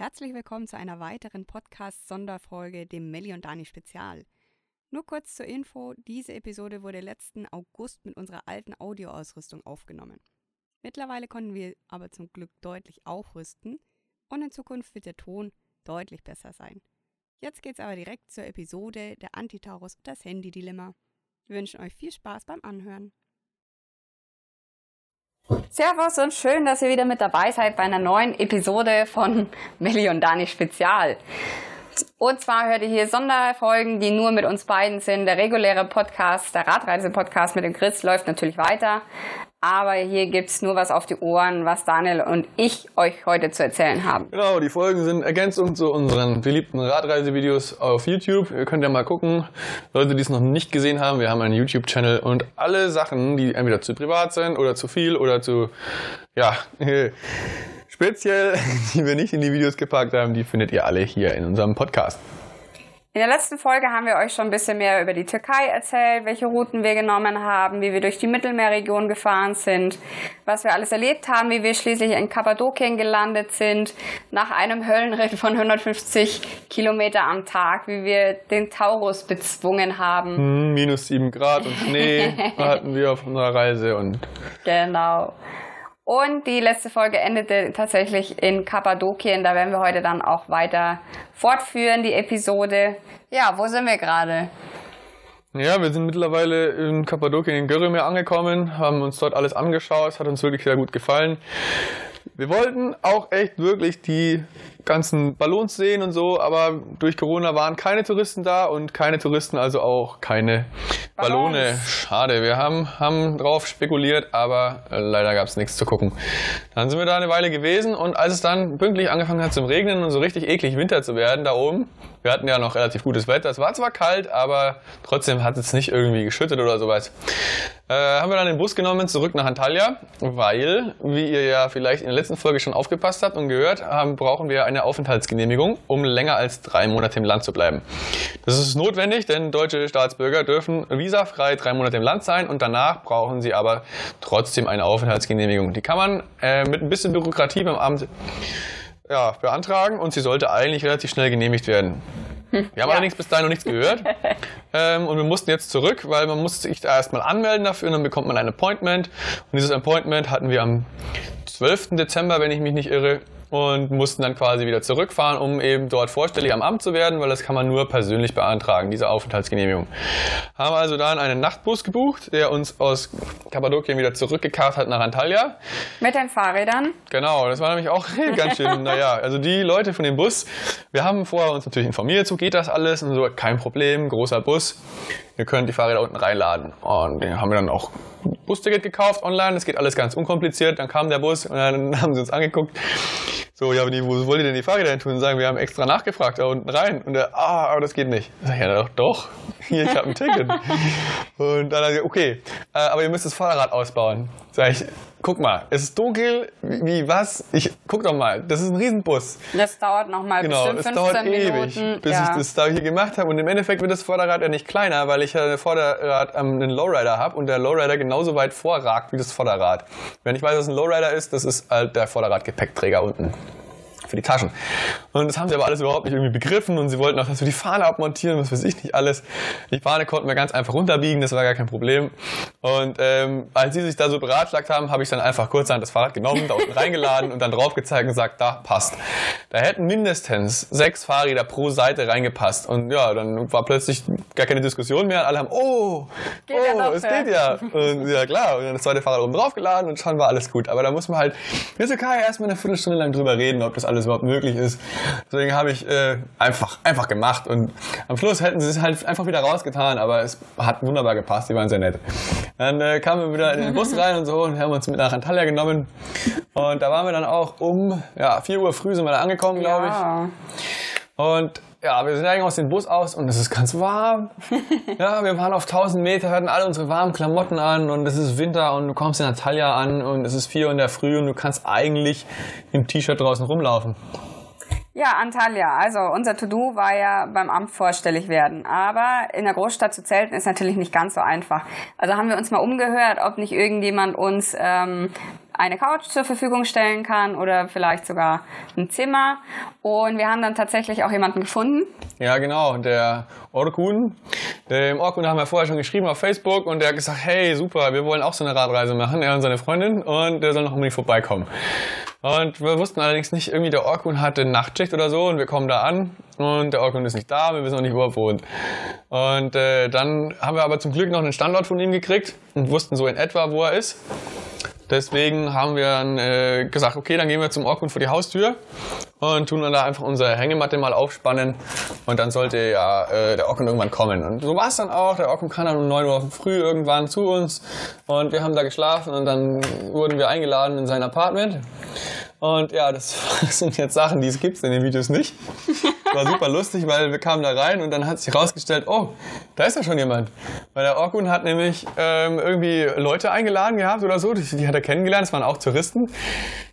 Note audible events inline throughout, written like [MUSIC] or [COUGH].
Herzlich willkommen zu einer weiteren Podcast-Sonderfolge, dem Melli und Dani Spezial. Nur kurz zur Info, diese Episode wurde letzten August mit unserer alten Audioausrüstung aufgenommen. Mittlerweile konnten wir aber zum Glück deutlich aufrüsten und in Zukunft wird der Ton deutlich besser sein. Jetzt geht's aber direkt zur Episode der Antitaurus und das Handy-Dilemma. Wir wünschen euch viel Spaß beim Anhören. Servus und schön, dass ihr wieder mit dabei seid bei einer neuen Episode von Melli und Dani Spezial. Und zwar hört ihr hier Sonderfolgen, die nur mit uns beiden sind. Der reguläre Podcast, der Radreise-Podcast mit dem Chris läuft natürlich weiter. Aber hier gibt's nur was auf die Ohren, was Daniel und ich euch heute zu erzählen haben. Genau, die Folgen sind Ergänzung zu unseren beliebten Radreisevideos auf YouTube. Ihr könnt ja mal gucken. Leute, die es noch nicht gesehen haben, wir haben einen YouTube-Channel und alle Sachen, die entweder zu privat sind oder zu viel oder zu, ja, [LAUGHS] speziell, [LAUGHS] die wir nicht in die Videos gepackt haben, die findet ihr alle hier in unserem Podcast. In der letzten Folge haben wir euch schon ein bisschen mehr über die Türkei erzählt, welche Routen wir genommen haben, wie wir durch die Mittelmeerregion gefahren sind, was wir alles erlebt haben, wie wir schließlich in Kappadokien gelandet sind, nach einem Höllenritt von 150 Kilometer am Tag, wie wir den Taurus bezwungen haben. Hm, minus sieben Grad und Schnee [LAUGHS] hatten wir auf unserer Reise und. Genau. Und die letzte Folge endete tatsächlich in Kappadokien. Da werden wir heute dann auch weiter fortführen, die Episode. Ja, wo sind wir gerade? Ja, wir sind mittlerweile in Kappadokien in Görümir angekommen, haben uns dort alles angeschaut, es hat uns wirklich sehr gut gefallen. Wir wollten auch echt wirklich die ganzen Ballons sehen und so, aber durch Corona waren keine Touristen da und keine Touristen, also auch keine Ballone. Schade, wir haben, haben drauf spekuliert, aber äh, leider gab es nichts zu gucken. Dann sind wir da eine Weile gewesen und als es dann pünktlich angefangen hat zum Regnen und so richtig eklig Winter zu werden da oben, wir hatten ja noch relativ gutes Wetter, es war zwar kalt, aber trotzdem hat es nicht irgendwie geschüttet oder sowas. Äh, haben wir dann den Bus genommen zurück nach Antalya, weil, wie ihr ja vielleicht in der letzten Folge schon aufgepasst habt und gehört haben, brauchen wir eine Aufenthaltsgenehmigung, um länger als drei Monate im Land zu bleiben. Das ist notwendig, denn deutsche Staatsbürger dürfen visafrei drei Monate im Land sein und danach brauchen sie aber trotzdem eine Aufenthaltsgenehmigung. Die kann man äh, mit ein bisschen Bürokratie beim Amt ja, beantragen und sie sollte eigentlich relativ schnell genehmigt werden. Wir haben Ja. allerdings bis dahin noch nichts gehört. [LAUGHS] ähm, und wir mussten jetzt zurück, weil man musste sich da erstmal anmelden dafür und dann bekommt man ein Appointment. Und dieses Appointment hatten wir am 12. Dezember, wenn ich mich nicht irre. Und mussten dann quasi wieder zurückfahren, um eben dort vorstellig am Amt zu werden, weil das kann man nur persönlich beantragen, diese Aufenthaltsgenehmigung. Haben also dann einen Nachtbus gebucht, der uns aus Kappadokien wieder zurückgekarrt hat nach Antalya. Mit den Fahrrädern. Genau, das war nämlich auch [LAUGHS] ganz schön, naja, also die Leute von dem Bus, wir haben vorher uns natürlich informiert, so geht das alles und so, kein Problem, großer Bus, ihr könnt die Fahrräder unten reinladen. Und den haben wir dann auch Busticket gekauft online, das geht alles ganz unkompliziert, dann kam der Bus und dann [LAUGHS] haben sie uns angeguckt, so, ja, aber die, wo wollt ihr denn die Fahrräder hin tun? Und sagen, wir haben extra nachgefragt, da unten rein. Und er, ah, aber das geht nicht. Sag ich, ja, doch, doch. [LAUGHS] Hier, ich habe ein Ticket. [LAUGHS] Und dann hat er okay, äh, aber ihr müsst das Fahrrad ausbauen. Sag ich, guck mal, es ist dunkel, wie, wie, was? Ich, guck doch mal, das ist ein Riesenbus. Das dauert nochmal Genau, bestimmt es 15 dauert Minuten. ewig, bis ja. ich das da hier gemacht habe. Und im Endeffekt wird das Vorderrad ja nicht kleiner, weil ich ja ein Vorderrad ähm, einen Lowrider habe und der Lowrider genauso weit vorragt wie das Vorderrad. Wenn ich weiß, was ein Lowrider ist, das ist halt der Vorderradgepäckträger unten für die Taschen. Und das haben sie aber alles überhaupt nicht irgendwie begriffen und sie wollten auch, dass wir die Fahne abmontieren, was weiß ich nicht alles. Die Fahne konnten wir ganz einfach runterbiegen, das war gar kein Problem. Und ähm, als sie sich da so beratschlagt haben, habe ich dann einfach kurzerhand das Fahrrad genommen, da unten reingeladen und dann drauf gezeigt und gesagt, da passt. Da hätten mindestens sechs Fahrräder pro Seite reingepasst. Und ja, dann war plötzlich gar keine Diskussion mehr. Alle haben, oh, Geht ja oh, doch, es ja. geht ja. Und ja klar, und dann das zweite Fahrrad oben drauf geladen und schon war alles gut. Aber da muss man halt in der Türkei erstmal eine Viertelstunde lang drüber reden, ob das alles überhaupt möglich ist. Deswegen habe ich äh, einfach, einfach gemacht. Und am Schluss hätten sie es halt einfach wieder rausgetan, aber es hat wunderbar gepasst, die waren sehr nett. Dann äh, kamen wir wieder in den Bus rein und so und haben uns mit nach Antalya genommen. Und da waren wir dann auch um ja, 4 Uhr früh sind wir da angekommen, glaube ich. Ja. Und ja, wir steigen aus dem Bus aus und es ist ganz warm. [LAUGHS] ja, wir waren auf 1000 Meter, hatten alle unsere warmen Klamotten an und es ist Winter und du kommst in Antalya an und es ist 4 Uhr in der Früh und du kannst eigentlich im T-Shirt draußen rumlaufen. Ja, Antalya. Also unser To-Do war ja beim Amt vorstellig werden. Aber in der Großstadt zu zelten ist natürlich nicht ganz so einfach. Also haben wir uns mal umgehört, ob nicht irgendjemand uns ähm, eine Couch zur Verfügung stellen kann oder vielleicht sogar ein Zimmer. Und wir haben dann tatsächlich auch jemanden gefunden. Ja, genau, der Orkun. Dem Orkun haben wir vorher schon geschrieben auf Facebook und der hat gesagt, hey, super, wir wollen auch so eine Radreise machen, er und seine Freundin, und der soll noch unbedingt vorbeikommen. Und wir wussten allerdings nicht, irgendwie der Orkun hatte Nachtschicht oder so und wir kommen da an und der Orkun ist nicht da, wir wissen auch nicht, wo er wohnt. Und äh, dann haben wir aber zum Glück noch einen Standort von ihm gekriegt und wussten so in etwa, wo er ist. Deswegen haben wir dann äh, gesagt, okay, dann gehen wir zum Orkun vor die Haustür und tun dann da einfach unsere Hängematte mal aufspannen und dann sollte ja äh, der Orkun irgendwann kommen. Und so war es dann auch. Der Orkun kam dann um 9 Uhr früh irgendwann zu uns und wir haben da geschlafen und dann wurden wir eingeladen in sein Apartment. Und ja, das [LAUGHS] sind jetzt Sachen, die es gibt in den Videos nicht. War super lustig, weil wir kamen da rein und dann hat sich herausgestellt, oh, da ist ja schon jemand. Weil der Orkun hat nämlich ähm, irgendwie Leute eingeladen gehabt oder so, die, die hat er kennengelernt, das waren auch Touristen.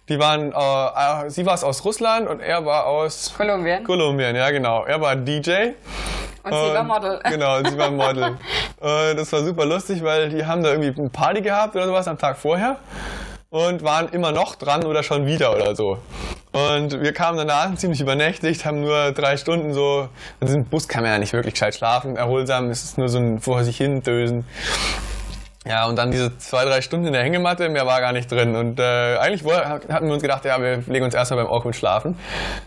Die waren, äh, äh sie war aus Russland und er war aus Kolumbien. Kolumbien, ja genau. Er war DJ. Und sie war Model. [LAUGHS] Genau, sie war Model. [LAUGHS] und das war super lustig, weil die haben da irgendwie eine Party gehabt oder sowas am Tag vorher und waren immer noch dran oder schon wieder oder so. Und wir kamen dann an, ziemlich übernächtigt, haben nur drei Stunden so, also im Bus kann man ja nicht wirklich gescheit schlafen, erholsam, es ist nur so ein vor sich hin dösen. Ja, und dann diese zwei, drei Stunden in der Hängematte, mehr war gar nicht drin. Und äh, eigentlich hatten wir uns gedacht, ja, wir legen uns erstmal beim Orkun schlafen.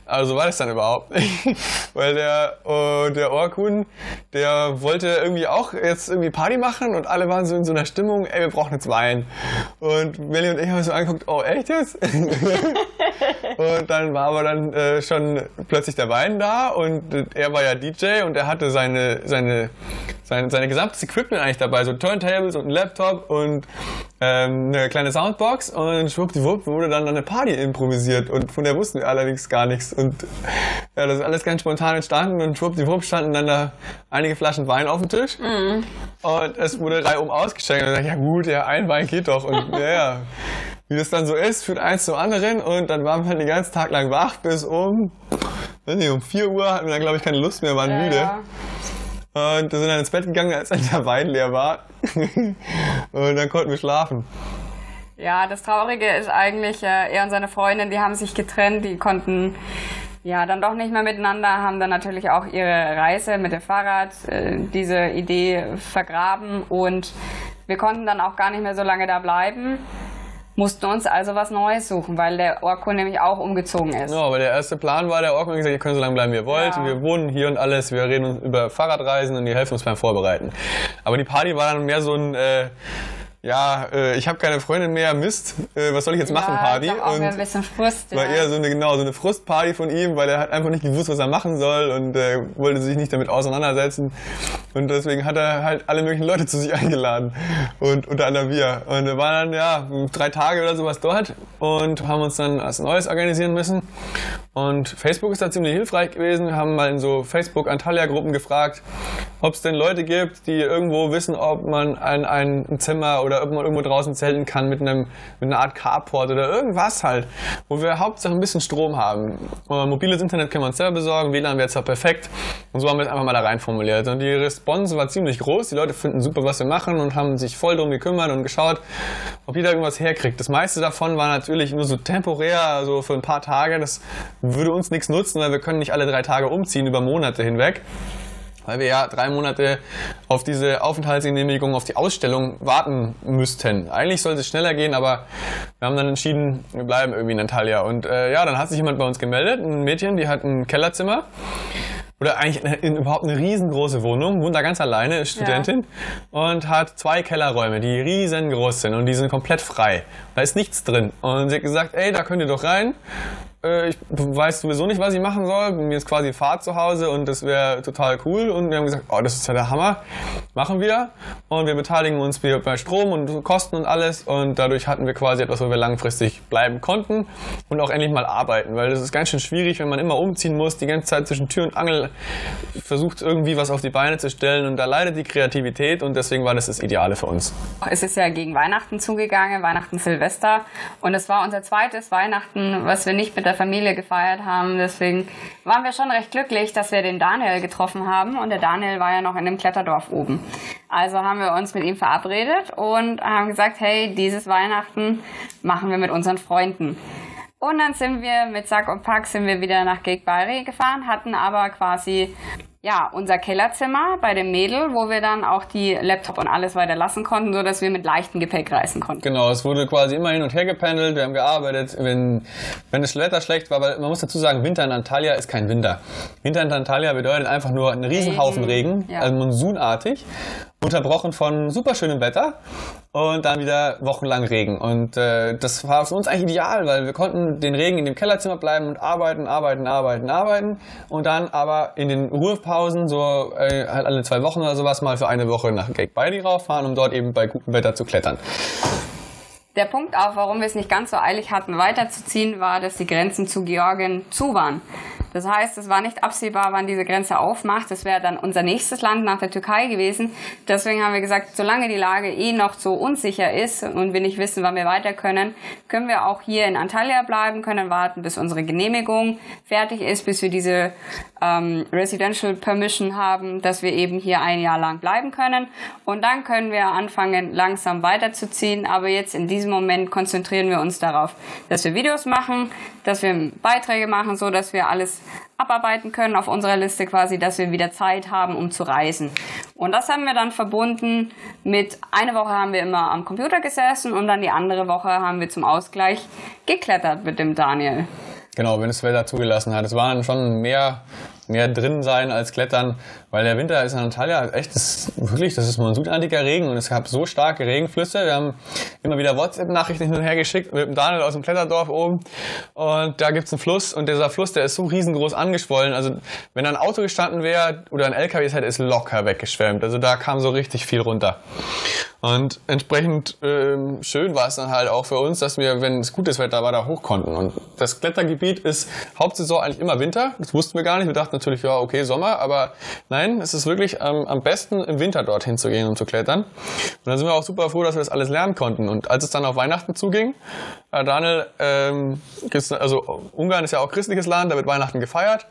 Also so war das dann überhaupt nicht. [LAUGHS] Weil der, äh, der Orkun, der wollte irgendwie auch jetzt irgendwie Party machen und alle waren so in so einer Stimmung, ey, wir brauchen jetzt Wein. Und Melly und ich haben so angeguckt, oh, echt jetzt? [LAUGHS] und dann war aber dann äh, schon plötzlich der Wein da und er war ja DJ und er hatte seine, seine, sein, seine gesamtes Equipment eigentlich dabei, so Turntables und ein Laptop und ähm, eine kleine Soundbox und schwuppdiwupp wurde dann eine Party improvisiert. Und von der wussten wir allerdings gar nichts. Und ja, das ist alles ganz spontan entstanden und schwuppdiwupp standen dann da einige Flaschen Wein auf dem Tisch. Mhm. und es wurde reihum ausgeschenkt. Und ich dachte, ja gut, ja, ein Wein geht doch. Und [LAUGHS] ja, ja. Wie das dann so ist, führt eins zum anderen. Und dann waren wir halt den ganzen Tag lang wach bis um, nicht, um 4 Uhr hatten wir dann glaube ich keine Lust mehr, waren ja, müde. Ja. Und sind dann ins Bett gegangen, als der Wein leer war. [LAUGHS] und dann konnten wir schlafen. Ja, das Traurige ist eigentlich, äh, er und seine Freundin, die haben sich getrennt, die konnten ja dann doch nicht mehr miteinander, haben dann natürlich auch ihre Reise mit dem Fahrrad, äh, diese Idee vergraben und wir konnten dann auch gar nicht mehr so lange da bleiben mussten uns also was Neues suchen, weil der Orko nämlich auch umgezogen ist. Ja, aber der erste Plan war, der Orko hat gesagt, ihr könnt so lange bleiben, wie ihr wollt. Ja. Wir wohnen hier und alles. Wir reden uns über Fahrradreisen und die helfen uns beim Vorbereiten. Aber die Party war dann mehr so ein... Äh, ja, äh, ich habe keine Freundin mehr, Mist, äh, was soll ich jetzt machen, ja, Party? Auch und ein bisschen Frust, war ja. eher so eine, genau, so eine Frustparty von ihm, weil er hat einfach nicht gewusst, was er machen soll und äh, wollte sich nicht damit auseinandersetzen. Und deswegen hat er halt alle möglichen Leute zu sich [LAUGHS] eingeladen. Und unter anderem wir. Und wir waren dann, ja, drei Tage oder sowas dort und haben uns dann was Neues organisieren müssen. Und Facebook ist da ziemlich hilfreich gewesen. Wir haben mal in so Facebook-Antalya-Gruppen gefragt, ob es denn Leute gibt, die irgendwo wissen, ob man ein, ein Zimmer oder ob man irgendwo draußen zelten kann mit, einem, mit einer Art Carport oder irgendwas halt, wo wir Hauptsache ein bisschen Strom haben. Und mobiles Internet können wir uns selber besorgen, WLAN wäre zwar perfekt. Und so haben wir es einfach mal da rein formuliert. Und die Response war ziemlich groß. Die Leute finden super, was wir machen und haben sich voll drum gekümmert und geschaut, ob jeder irgendwas herkriegt. Das meiste davon war natürlich nur so temporär, so für ein paar Tage. Das würde uns nichts nutzen, weil wir können nicht alle drei Tage umziehen über Monate hinweg weil wir ja drei Monate auf diese Aufenthaltsgenehmigung, auf die Ausstellung warten müssten. Eigentlich sollte es schneller gehen, aber wir haben dann entschieden, wir bleiben irgendwie in Antalya. Und äh, ja, dann hat sich jemand bei uns gemeldet, ein Mädchen, die hat ein Kellerzimmer oder eigentlich in, in, überhaupt eine riesengroße Wohnung, wohnt da ganz alleine, ist Studentin ja. und hat zwei Kellerräume, die riesengroß sind und die sind komplett frei. Da ist nichts drin. Und sie hat gesagt, ey, da könnt ihr doch rein ich weiß sowieso nicht, was ich machen soll. Mir ist quasi Fahrt zu Hause und das wäre total cool. Und wir haben gesagt, oh, das ist ja der Hammer. Machen wir. Und wir beteiligen uns bei Strom und Kosten und alles. Und dadurch hatten wir quasi etwas, wo wir langfristig bleiben konnten und auch endlich mal arbeiten. Weil das ist ganz schön schwierig, wenn man immer umziehen muss, die ganze Zeit zwischen Tür und Angel versucht irgendwie was auf die Beine zu stellen. Und da leidet die Kreativität und deswegen war das das Ideale für uns. Es ist ja gegen Weihnachten zugegangen, Weihnachten, Silvester. Und es war unser zweites Weihnachten, was wir nicht mit der der Familie gefeiert haben. Deswegen waren wir schon recht glücklich, dass wir den Daniel getroffen haben. Und der Daniel war ja noch in dem Kletterdorf oben. Also haben wir uns mit ihm verabredet und haben gesagt, hey, dieses Weihnachten machen wir mit unseren Freunden. Und dann sind wir mit Sack und Pack sind wir wieder nach Gig Bari gefahren, hatten aber quasi ja, unser Kellerzimmer bei dem Mädel, wo wir dann auch die Laptop und alles weiter lassen konnten, so dass wir mit leichtem Gepäck reisen konnten. Genau, es wurde quasi immer hin und her gependelt, wir haben gearbeitet, wenn, wenn das Wetter schlecht war, weil man muss dazu sagen, Winter in Antalya ist kein Winter. Winter in Antalya bedeutet einfach nur einen Riesenhaufen Regen, Regen ja. also monsunartig unterbrochen von super schönem Wetter und dann wieder wochenlang Regen. Und äh, das war für uns eigentlich ideal, weil wir konnten den Regen in dem Kellerzimmer bleiben und arbeiten, arbeiten, arbeiten, arbeiten und dann aber in den Ruhepausen, so äh, halt alle zwei Wochen oder sowas, mal für eine Woche nach Gate Bailey rauffahren, um dort eben bei gutem Wetter zu klettern. Der Punkt auch, warum wir es nicht ganz so eilig hatten, weiterzuziehen, war, dass die Grenzen zu Georgien zu waren. Das heißt, es war nicht absehbar, wann diese Grenze aufmacht. Das wäre dann unser nächstes Land nach der Türkei gewesen. Deswegen haben wir gesagt, solange die Lage eh noch so unsicher ist und wir nicht wissen, wann wir weiter können, können wir auch hier in Antalya bleiben, können warten, bis unsere Genehmigung fertig ist, bis wir diese ähm, Residential Permission haben, dass wir eben hier ein Jahr lang bleiben können. Und dann können wir anfangen, langsam weiterzuziehen. Aber jetzt in diesem Moment konzentrieren wir uns darauf, dass wir Videos machen, dass wir Beiträge machen, so dass wir alles abarbeiten können auf unserer Liste quasi, dass wir wieder Zeit haben, um zu reisen. Und das haben wir dann verbunden mit, eine Woche haben wir immer am Computer gesessen und dann die andere Woche haben wir zum Ausgleich geklettert mit dem Daniel. Genau, wenn es Wetter zugelassen hat. Es waren schon mehr mehr drin sein als klettern, weil der Winter ist in Antalya echt, das, wirklich, das ist monsunartiger Regen und es gab so starke Regenflüsse. Wir haben immer wieder WhatsApp-Nachrichten hin und her geschickt mit dem Daniel aus dem Kletterdorf oben und da gibt's einen Fluss und dieser Fluss, der ist so riesengroß angeschwollen. Also wenn ein Auto gestanden wäre oder ein LKW, hätte ist locker weggeschwemmt. Also da kam so richtig viel runter. Und entsprechend ähm, schön war es dann halt auch für uns, dass wir, wenn es gutes Wetter war, da hoch konnten. Und das Klettergebiet ist Hauptsaison eigentlich immer Winter. Das wussten wir gar nicht. Wir dachten natürlich, ja, okay, Sommer. Aber nein, es ist wirklich ähm, am besten im Winter dorthin zu gehen und zu klettern. Und dann sind wir auch super froh, dass wir das alles lernen konnten. Und als es dann auf Weihnachten zuging, äh, Daniel, ähm, also Ungarn ist ja auch christliches Land, da wird Weihnachten gefeiert.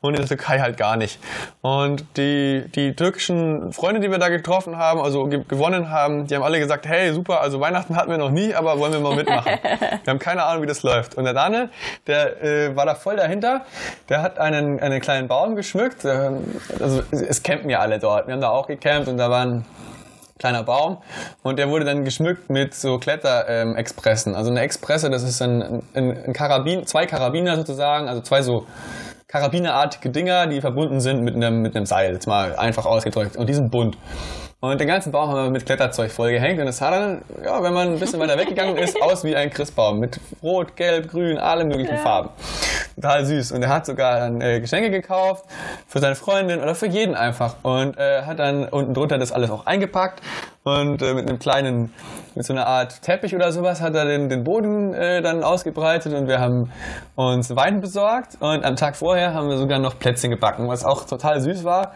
Und in der Türkei halt gar nicht. Und die, die türkischen Freunde, die wir da getroffen haben, also gewonnen haben, haben, die haben alle gesagt, hey, super, also Weihnachten hatten wir noch nie, aber wollen wir mal mitmachen. [LAUGHS] wir haben keine Ahnung, wie das läuft. Und der Daniel, der äh, war da voll dahinter, der hat einen, einen kleinen Baum geschmückt. Äh, also es campen ja alle dort. Wir haben da auch gecampt und da war ein kleiner Baum und der wurde dann geschmückt mit so Kletterexpressen. Ähm, also eine Expresse, das ist ein, ein, ein Karabin, zwei Karabiner sozusagen, also zwei so Karabinerartige Dinger, die verbunden sind mit einem, mit einem Seil, jetzt mal einfach ausgedrückt. Und die sind bunt. Und den ganzen Baum haben wir mit Kletterzeug vollgehängt und es sah dann, ja, wenn man ein bisschen weiter weggegangen ist, aus wie ein Christbaum mit Rot, Gelb, Grün, alle möglichen ja. Farben. Total süß. Und er hat sogar dann äh, Geschenke gekauft für seine Freundin oder für jeden einfach und äh, hat dann unten drunter das alles auch eingepackt und äh, mit einem kleinen, mit so einer Art Teppich oder sowas hat er den, den Boden äh, dann ausgebreitet und wir haben uns Wein besorgt und am Tag vorher haben wir sogar noch Plätzchen gebacken, was auch total süß war,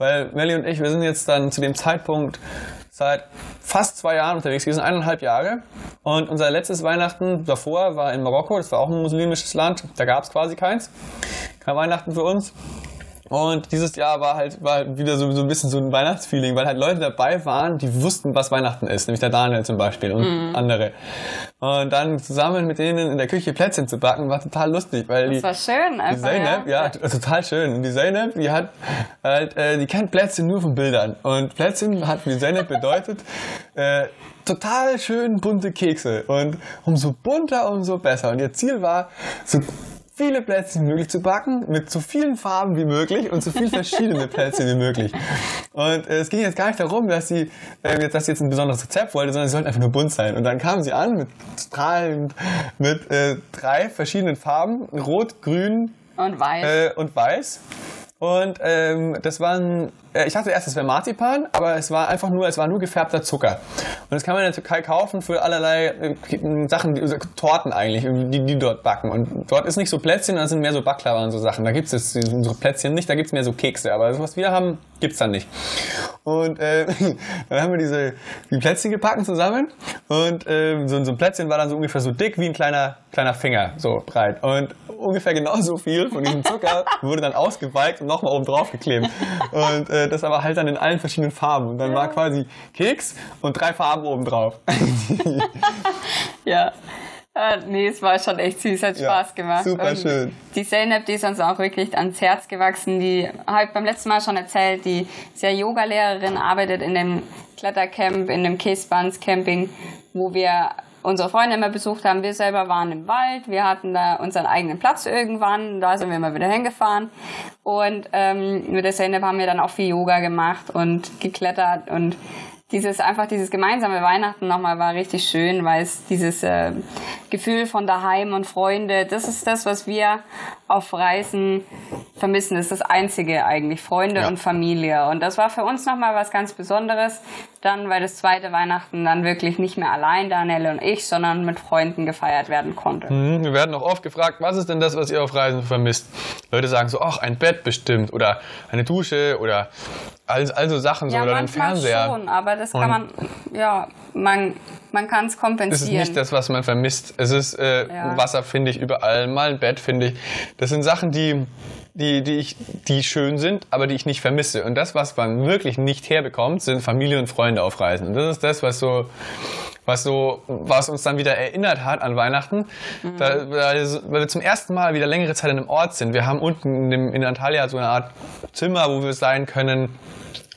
weil Melly und ich, wir sind jetzt dann zu dem Zeitpunkt seit fast zwei Jahren unterwegs gewesen, eineinhalb Jahre. Und unser letztes Weihnachten davor war in Marokko, das war auch ein muslimisches Land, da gab es quasi keins. Kein Weihnachten für uns. Und dieses Jahr war halt war wieder so, so ein bisschen so ein Weihnachtsfeeling, weil halt Leute dabei waren, die wussten, was Weihnachten ist, nämlich der Daniel zum Beispiel und mhm. andere. Und dann zusammen mit denen in der Küche Plätzchen zu backen, war total lustig, weil das die, war schön, einfach, die Zeynep, ja. ja. total schön. Und die Zeynep, die hat halt, äh, die kennt Plätzchen nur von Bildern. Und Plätzchen hat die Zeynep bedeutet, [LAUGHS] äh, total schön bunte Kekse. Und umso bunter, umso besser. Und ihr Ziel war, so viele Plätzchen wie möglich zu backen, mit so vielen Farben wie möglich und so viele verschiedene Plätzchen wie möglich. Und äh, es ging jetzt gar nicht darum, dass sie, äh, dass sie jetzt ein besonderes Rezept wollte, sondern sie sollten einfach nur bunt sein. Und dann kamen sie an mit strahlend, mit äh, drei verschiedenen Farben, rot, grün und weiß. Äh, und weiß. Und ähm, das waren, ich dachte erst, es wäre Marzipan, aber es war einfach nur, es war nur gefärbter Zucker. Und das kann man in der Türkei kaufen für allerlei äh, Sachen, also Torten eigentlich, die die dort backen. Und dort ist nicht so Plätzchen, da sind mehr so Baklava und so Sachen. Da gibt es unsere Plätzchen nicht, da gibt es mehr so Kekse. Aber das, was wir haben, gibt's dann nicht. Und äh, [LAUGHS] dann haben wir diese die Plätzchen gepackt zusammen und äh, so, so ein Plätzchen war dann so ungefähr so dick wie ein kleiner kleiner Finger, so breit. Und ungefähr genauso viel von diesem Zucker [LAUGHS] wurde dann ausgewalkt und nochmal oben drauf geklebt. Und äh, das aber halt dann in allen verschiedenen Farben. Und dann war quasi Keks und drei Farben oben drauf. [LAUGHS] ja. Äh, nee, es war schon echt süß, hat Spaß ja, gemacht. Super schön. Die Zeynep, die ist uns auch wirklich ans Herz gewachsen. Die habe ich beim letzten Mal schon erzählt, die ist ja Yoga-Lehrerin, arbeitet in dem Klettercamp, in dem Kiesbans Camping, wo wir unsere Freunde immer besucht haben. Wir selber waren im Wald, wir hatten da unseren eigenen Platz irgendwann, da sind wir immer wieder hingefahren. Und ähm, mit der Zeynep haben wir dann auch viel Yoga gemacht und geklettert und dieses einfach dieses gemeinsame Weihnachten nochmal war richtig schön, weil es dieses äh, Gefühl von daheim und Freunde, das ist das, was wir auf Reisen vermissen. Das ist das Einzige eigentlich, Freunde ja. und Familie. Und das war für uns nochmal was ganz Besonderes. Dann, weil das zweite Weihnachten dann wirklich nicht mehr allein, Daniel und ich, sondern mit Freunden gefeiert werden konnte. Mhm, wir werden auch oft gefragt, was ist denn das, was ihr auf Reisen vermisst? Leute sagen so, ach, ein Bett bestimmt oder eine Dusche oder also, also Sachen so ja, oder den Fernseher. schon, aber das kann man, ja, man, man kann es kompensieren. Es ist nicht das, was man vermisst. Es ist äh, ja. Wasser, finde ich, überall. Mal ein Bett, finde ich. Das sind Sachen, die, die, die, ich, die schön sind, aber die ich nicht vermisse. Und das, was man wirklich nicht herbekommt, sind Familie und Freunde auf Reisen. Und das ist das, was so was so, was uns dann wieder erinnert hat an Weihnachten, mhm. da, weil wir zum ersten Mal wieder längere Zeit in einem Ort sind. Wir haben unten in, dem, in Antalya so eine Art Zimmer, wo wir sein können,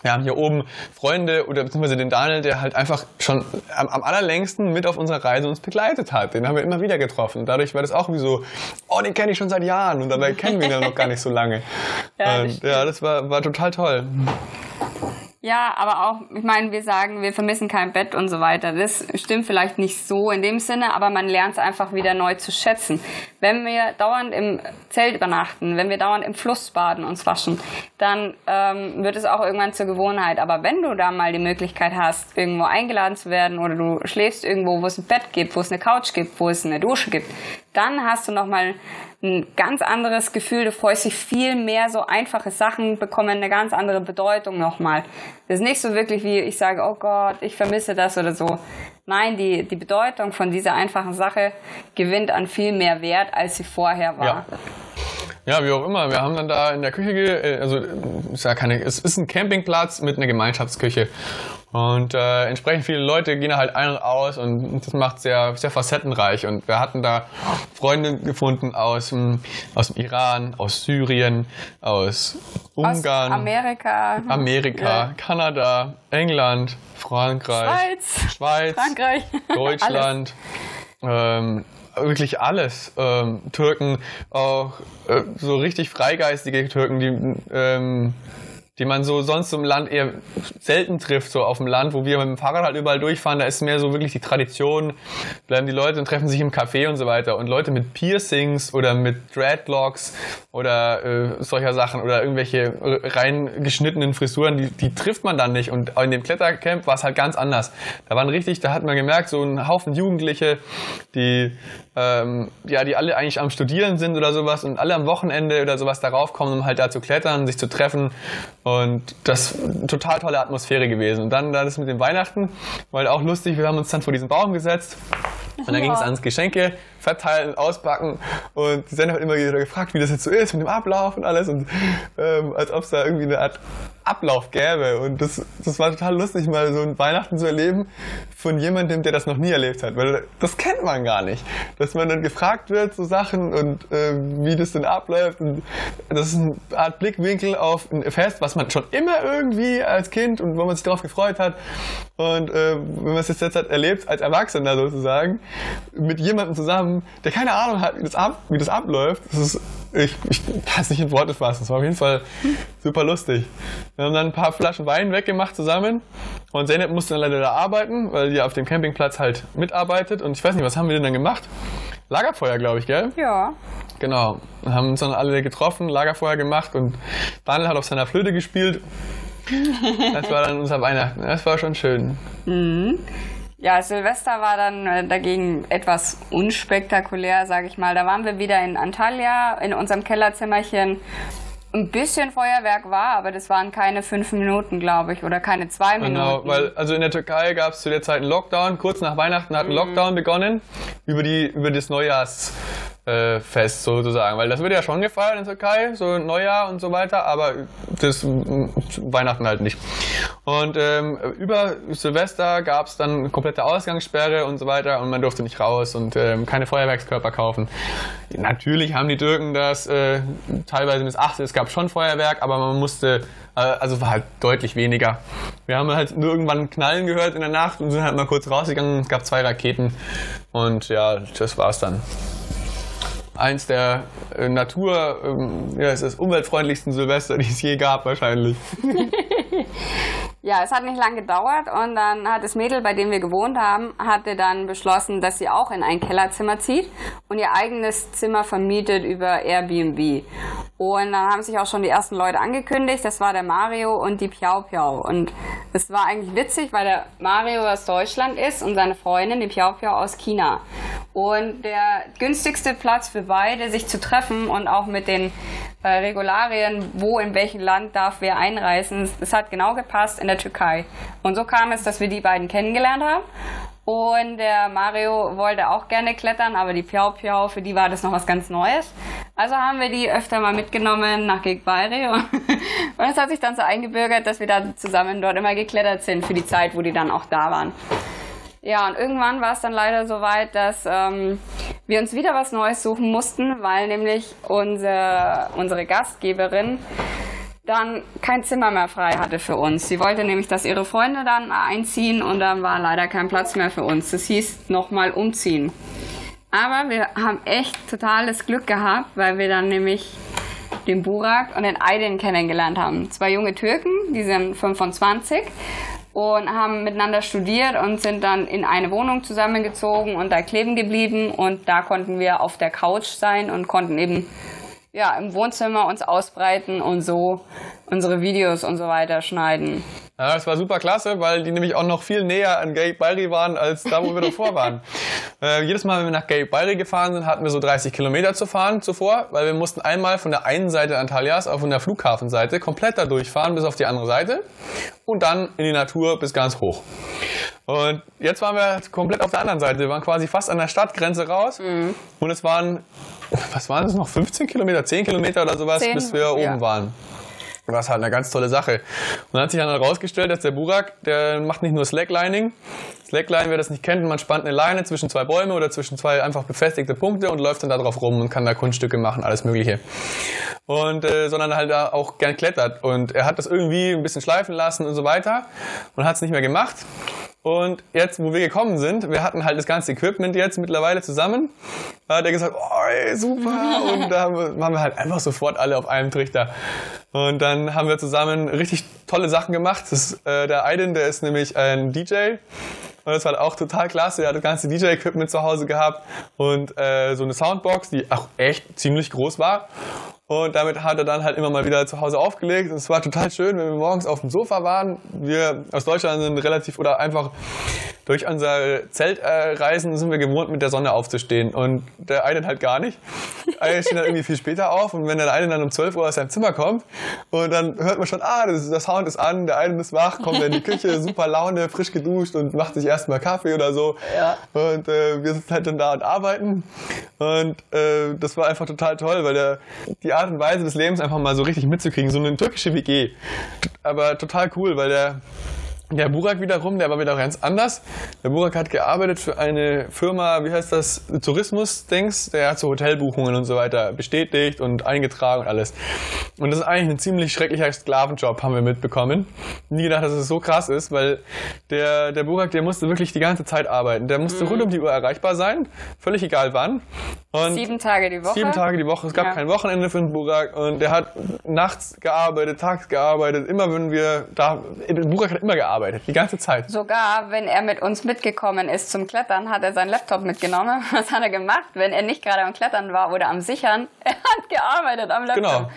wir haben hier oben Freunde oder beziehungsweise den Daniel, der halt einfach schon am, am, allerlängsten mit auf unserer Reise uns begleitet hat. Den haben wir immer wieder getroffen. Dadurch war das auch wie so, oh, den kenne ich schon seit Jahren und dabei kennen wir ihn ja noch gar nicht so lange. [LAUGHS] Ja, das, ja, das war, war total toll. Ja, aber auch, ich meine, wir sagen, wir vermissen kein Bett und so weiter. Das stimmt vielleicht nicht so in dem Sinne, aber man lernt es einfach wieder neu zu schätzen. Wenn wir dauernd im Zelt übernachten, wenn wir dauernd im Fluss baden, uns waschen, dann ähm, wird es auch irgendwann zur Gewohnheit. Aber wenn du da mal die Möglichkeit hast, irgendwo eingeladen zu werden oder du schläfst irgendwo, wo es ein Bett gibt, wo es eine Couch gibt, wo es eine Dusche gibt, dann hast du nochmal ein ganz anderes Gefühl. Du freust dich viel mehr, so einfache Sachen bekommen eine ganz andere Bedeutung nochmal. Das ist nicht so wirklich wie ich sage, oh Gott, ich vermisse das oder so. Nein, die, die Bedeutung von dieser einfachen Sache gewinnt an viel mehr Wert, als sie vorher war. Ja. Ja, wie auch immer. Wir haben dann da in der Küche, äh, also ist ja keine, es ist ein Campingplatz mit einer Gemeinschaftsküche. Und äh, entsprechend viele Leute gehen da halt ein und aus und das macht sehr, sehr facettenreich. Und wir hatten da Freunde gefunden aus, dem, aus dem Iran, aus Syrien, aus Ungarn, aus Amerika, Amerika, ja. Kanada, England, Frankreich, Schweiz, Schweiz Frankreich, [LAUGHS] Deutschland. ähm, wirklich alles. Ähm, Türken, auch äh, so richtig freigeistige Türken, die ähm, die man so sonst im Land eher selten trifft, so auf dem Land, wo wir mit dem Fahrrad halt überall durchfahren, da ist mehr so wirklich die Tradition, bleiben die Leute und treffen sich im Café und so weiter. Und Leute mit Piercings oder mit Dreadlocks oder äh, solcher Sachen oder irgendwelche rein geschnittenen Frisuren, die, die trifft man dann nicht. Und in dem Klettercamp war es halt ganz anders. Da waren richtig, da hat man gemerkt, so ein Haufen Jugendliche, die ähm, ja, die alle eigentlich am Studieren sind oder sowas und alle am Wochenende oder sowas darauf kommen, um halt da zu klettern, sich zu treffen. Und das total tolle Atmosphäre gewesen. Und dann, dann das mit den Weihnachten, weil auch lustig, wir haben uns dann vor diesen Baum gesetzt und dann ja. ging es ans Geschenke verteilen, auspacken und die Sender hat immer wieder gefragt, wie das jetzt so ist mit dem Ablauf und alles und ähm, als ob es da irgendwie eine Art Ablauf gäbe. Und das, das war total lustig, mal so ein Weihnachten zu erleben von jemandem, der das noch nie erlebt hat, weil das kennt man gar nicht, dass man dann gefragt wird, so Sachen und äh, wie das denn abläuft. Und das ist eine Art Blickwinkel auf ein Fest, was man schon immer irgendwie als Kind und wo man sich darauf gefreut hat. Und äh, wenn man es jetzt, jetzt erlebt, als Erwachsener sozusagen, mit jemandem zusammen, der keine Ahnung hat, wie das, ab, wie das abläuft, das ist, ich, ich kann es nicht in Worte fassen. Das war auf jeden Fall super lustig. Wir haben dann ein paar Flaschen Wein weggemacht zusammen und Zeynep musste dann leider da arbeiten, weil die auf dem Campingplatz halt mitarbeitet und ich weiß nicht, was haben wir denn dann gemacht? Lagerfeuer, glaube ich, gell? Ja. Genau. Wir haben uns dann alle getroffen, Lagerfeuer gemacht und Daniel hat auf seiner Flöte gespielt. Das war dann unser Weihnachten. Das war schon schön. Mhm. Ja, Silvester war dann äh, dagegen etwas unspektakulär, sage ich mal. Da waren wir wieder in Antalya in unserem Kellerzimmerchen ein bisschen Feuerwerk war, aber das waren keine fünf Minuten, glaube ich, oder keine zwei Minuten. Genau, weil also in der Türkei gab es zu der Zeit einen Lockdown. Kurz nach Weihnachten hat ein mhm. Lockdown begonnen über die über das Neujahrs äh, Fest sozusagen, weil das wird ja schon gefeiert in der Türkei, so Neujahr und so weiter, aber das Weihnachten halt nicht. Und ähm, über Silvester gab es dann komplette Ausgangssperre und so weiter und man durfte nicht raus und ähm, keine Feuerwerkskörper kaufen. Natürlich haben die Türken das äh, teilweise missachtet, es gab schon Feuerwerk, aber man musste, äh, also war halt deutlich weniger. Wir haben halt nur irgendwann Knallen gehört in der Nacht und sind halt mal kurz rausgegangen, es gab zwei Raketen und ja, das war's dann eins der äh, Natur, ähm, ja, es ist umweltfreundlichsten Silvester, die es je gab wahrscheinlich. [LAUGHS] Ja, es hat nicht lange gedauert und dann hat das Mädel, bei dem wir gewohnt haben, hatte dann beschlossen, dass sie auch in ein Kellerzimmer zieht und ihr eigenes Zimmer vermietet über Airbnb. Und dann haben sich auch schon die ersten Leute angekündigt. Das war der Mario und die Piao Piao. Und es war eigentlich witzig, weil der Mario aus Deutschland ist und seine Freundin, die Piao Piao, aus China. Und der günstigste Platz für beide, sich zu treffen und auch mit den äh, Regularien, wo in welchem Land darf wer einreisen, das hat genau gepasst in der Türkei. Und so kam es, dass wir die beiden kennengelernt haben. Und der Mario wollte auch gerne klettern, aber die Piao Piao, für die war das noch was ganz Neues. Also haben wir die öfter mal mitgenommen nach Gegbayri und, [LAUGHS] und es hat sich dann so eingebürgert, dass wir da zusammen dort immer geklettert sind für die Zeit, wo die dann auch da waren. Ja, und irgendwann war es dann leider so weit, dass ähm, wir uns wieder was Neues suchen mussten, weil nämlich unsere, unsere Gastgeberin dann kein Zimmer mehr frei hatte für uns. Sie wollte nämlich, dass ihre Freunde dann einziehen und dann war leider kein Platz mehr für uns. Das hieß nochmal umziehen. Aber wir haben echt totales Glück gehabt, weil wir dann nämlich den Burak und den Aydin kennengelernt haben. Zwei junge Türken, die sind 25 und haben miteinander studiert und sind dann in eine Wohnung zusammengezogen und da kleben geblieben und da konnten wir auf der Couch sein und konnten eben ja, im Wohnzimmer uns ausbreiten und so unsere Videos und so weiter schneiden. Ja, das war super klasse, weil die nämlich auch noch viel näher an Gay Bayri waren, als da, wo wir davor waren. [LAUGHS] Äh, jedes Mal, wenn wir nach Gay Bayri gefahren sind, hatten wir so 30 Kilometer zu fahren zuvor, weil wir mussten einmal von der einen Seite Antalias auf der Flughafenseite komplett da durchfahren bis auf die andere Seite und dann in die Natur bis ganz hoch. Und jetzt waren wir komplett auf der anderen Seite. Wir waren quasi fast an der Stadtgrenze raus mhm. und es waren was waren das noch, 15 Kilometer, 10 Kilometer oder sowas, 10, bis wir ja. oben waren. War halt eine ganz tolle Sache. Und dann hat sich dann herausgestellt, dass der Burak, der macht nicht nur Slacklining. Slackline, wer das nicht kennt, man spannt eine Leine zwischen zwei Bäume oder zwischen zwei einfach befestigte Punkte und läuft dann da drauf rum und kann da Kunststücke machen, alles Mögliche. Und äh, sondern halt da auch gern klettert. Und er hat das irgendwie ein bisschen schleifen lassen und so weiter und hat es nicht mehr gemacht. Und jetzt, wo wir gekommen sind, wir hatten halt das ganze Equipment jetzt mittlerweile zusammen, da hat er gesagt, oh, ey, super. [LAUGHS] Und da waren wir halt einfach sofort alle auf einem Trichter. Und dann haben wir zusammen richtig tolle Sachen gemacht. Das, äh, der Aiden, der ist nämlich ein DJ. Und das war auch total klasse. Er hat das ganze DJ-Equipment zu Hause gehabt und äh, so eine Soundbox, die auch echt ziemlich groß war. Und damit hat er dann halt immer mal wieder zu Hause aufgelegt. Und es war total schön, wenn wir morgens auf dem Sofa waren. Wir aus Deutschland sind relativ oder einfach durch unsere Zeltreisen sind wir gewohnt, mit der Sonne aufzustehen. Und der eine halt gar nicht. Einer steht dann irgendwie viel später auf. Und wenn der eine dann um 12 Uhr aus seinem Zimmer kommt, und dann hört man schon, ah, das, der Sound ist an, der eine ist wach, kommt in die Küche, [LAUGHS] super Laune, frisch geduscht und macht sich erstmal Kaffee oder so. Ja. Und äh, wir sitzen halt dann da und arbeiten. Und äh, das war einfach total toll, weil der, die Art und Weise des Lebens einfach mal so richtig mitzukriegen, so eine türkische WG. Aber total cool, weil der der Burak wiederum, der war wieder ganz anders. Der Burak hat gearbeitet für eine Firma, wie heißt das, Tourismus-Dings. Der hat so Hotelbuchungen und so weiter bestätigt und eingetragen und alles. Und das ist eigentlich ein ziemlich schrecklicher Sklavenjob, haben wir mitbekommen. Nie gedacht, dass es so krass ist, weil der, der Burak, der musste wirklich die ganze Zeit arbeiten. Der musste mhm. rund um die Uhr erreichbar sein, völlig egal wann. Und sieben Tage die Woche? Sieben Tage die Woche. Es gab ja. kein Wochenende für den Burak. Und der hat nachts gearbeitet, tags gearbeitet. Immer wenn wir da, Burak hat immer gearbeitet gearbeitet, die ganze Zeit. Sogar, wenn er mit uns mitgekommen ist zum Klettern, hat er seinen Laptop mitgenommen. [LAUGHS] Was hat er gemacht, wenn er nicht gerade am Klettern war oder am Sichern? [LAUGHS] Er hat gearbeitet am Laptop. Genau.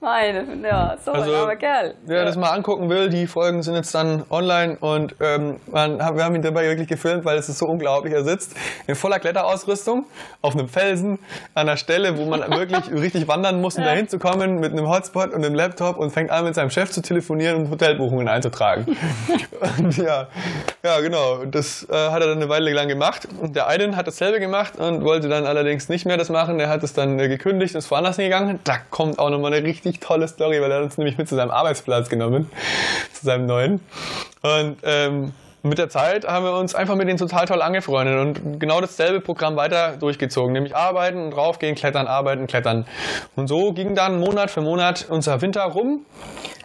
Meine, ja, so Also, ein armer Kerl. Wer das mal angucken will, die Folgen sind jetzt dann online und ähm, man, wir haben ihn dabei wirklich gefilmt, weil es ist so unglaublich. Er sitzt in voller Kletterausrüstung auf einem Felsen an einer Stelle, wo man [LAUGHS] wirklich richtig wandern muss, um Ja. dahin zu kommen mit einem Hotspot und einem Laptop und fängt an mit seinem Chef zu telefonieren und Hotelbuchungen einzutragen. [LAUGHS] und ja, ja genau. Und Das äh, hat er dann eine Weile lang gemacht. Und der Aiden hat dasselbe gemacht und wollte dann allerdings nicht mehr das machen. Er hat es dann äh, gekündigt und ist woanders hingegangen. Da kommt auch nochmal eine richtig tolle Story, weil er hat uns nämlich mit zu seinem Arbeitsplatz genommen, [LAUGHS] zu seinem neuen. Und ähm, mit der Zeit haben wir uns einfach mit denen total toll angefreundet und genau dasselbe Programm weiter durchgezogen, nämlich arbeiten und raufgehen, klettern, arbeiten, klettern. Und so ging dann Monat für Monat unser Winter rum,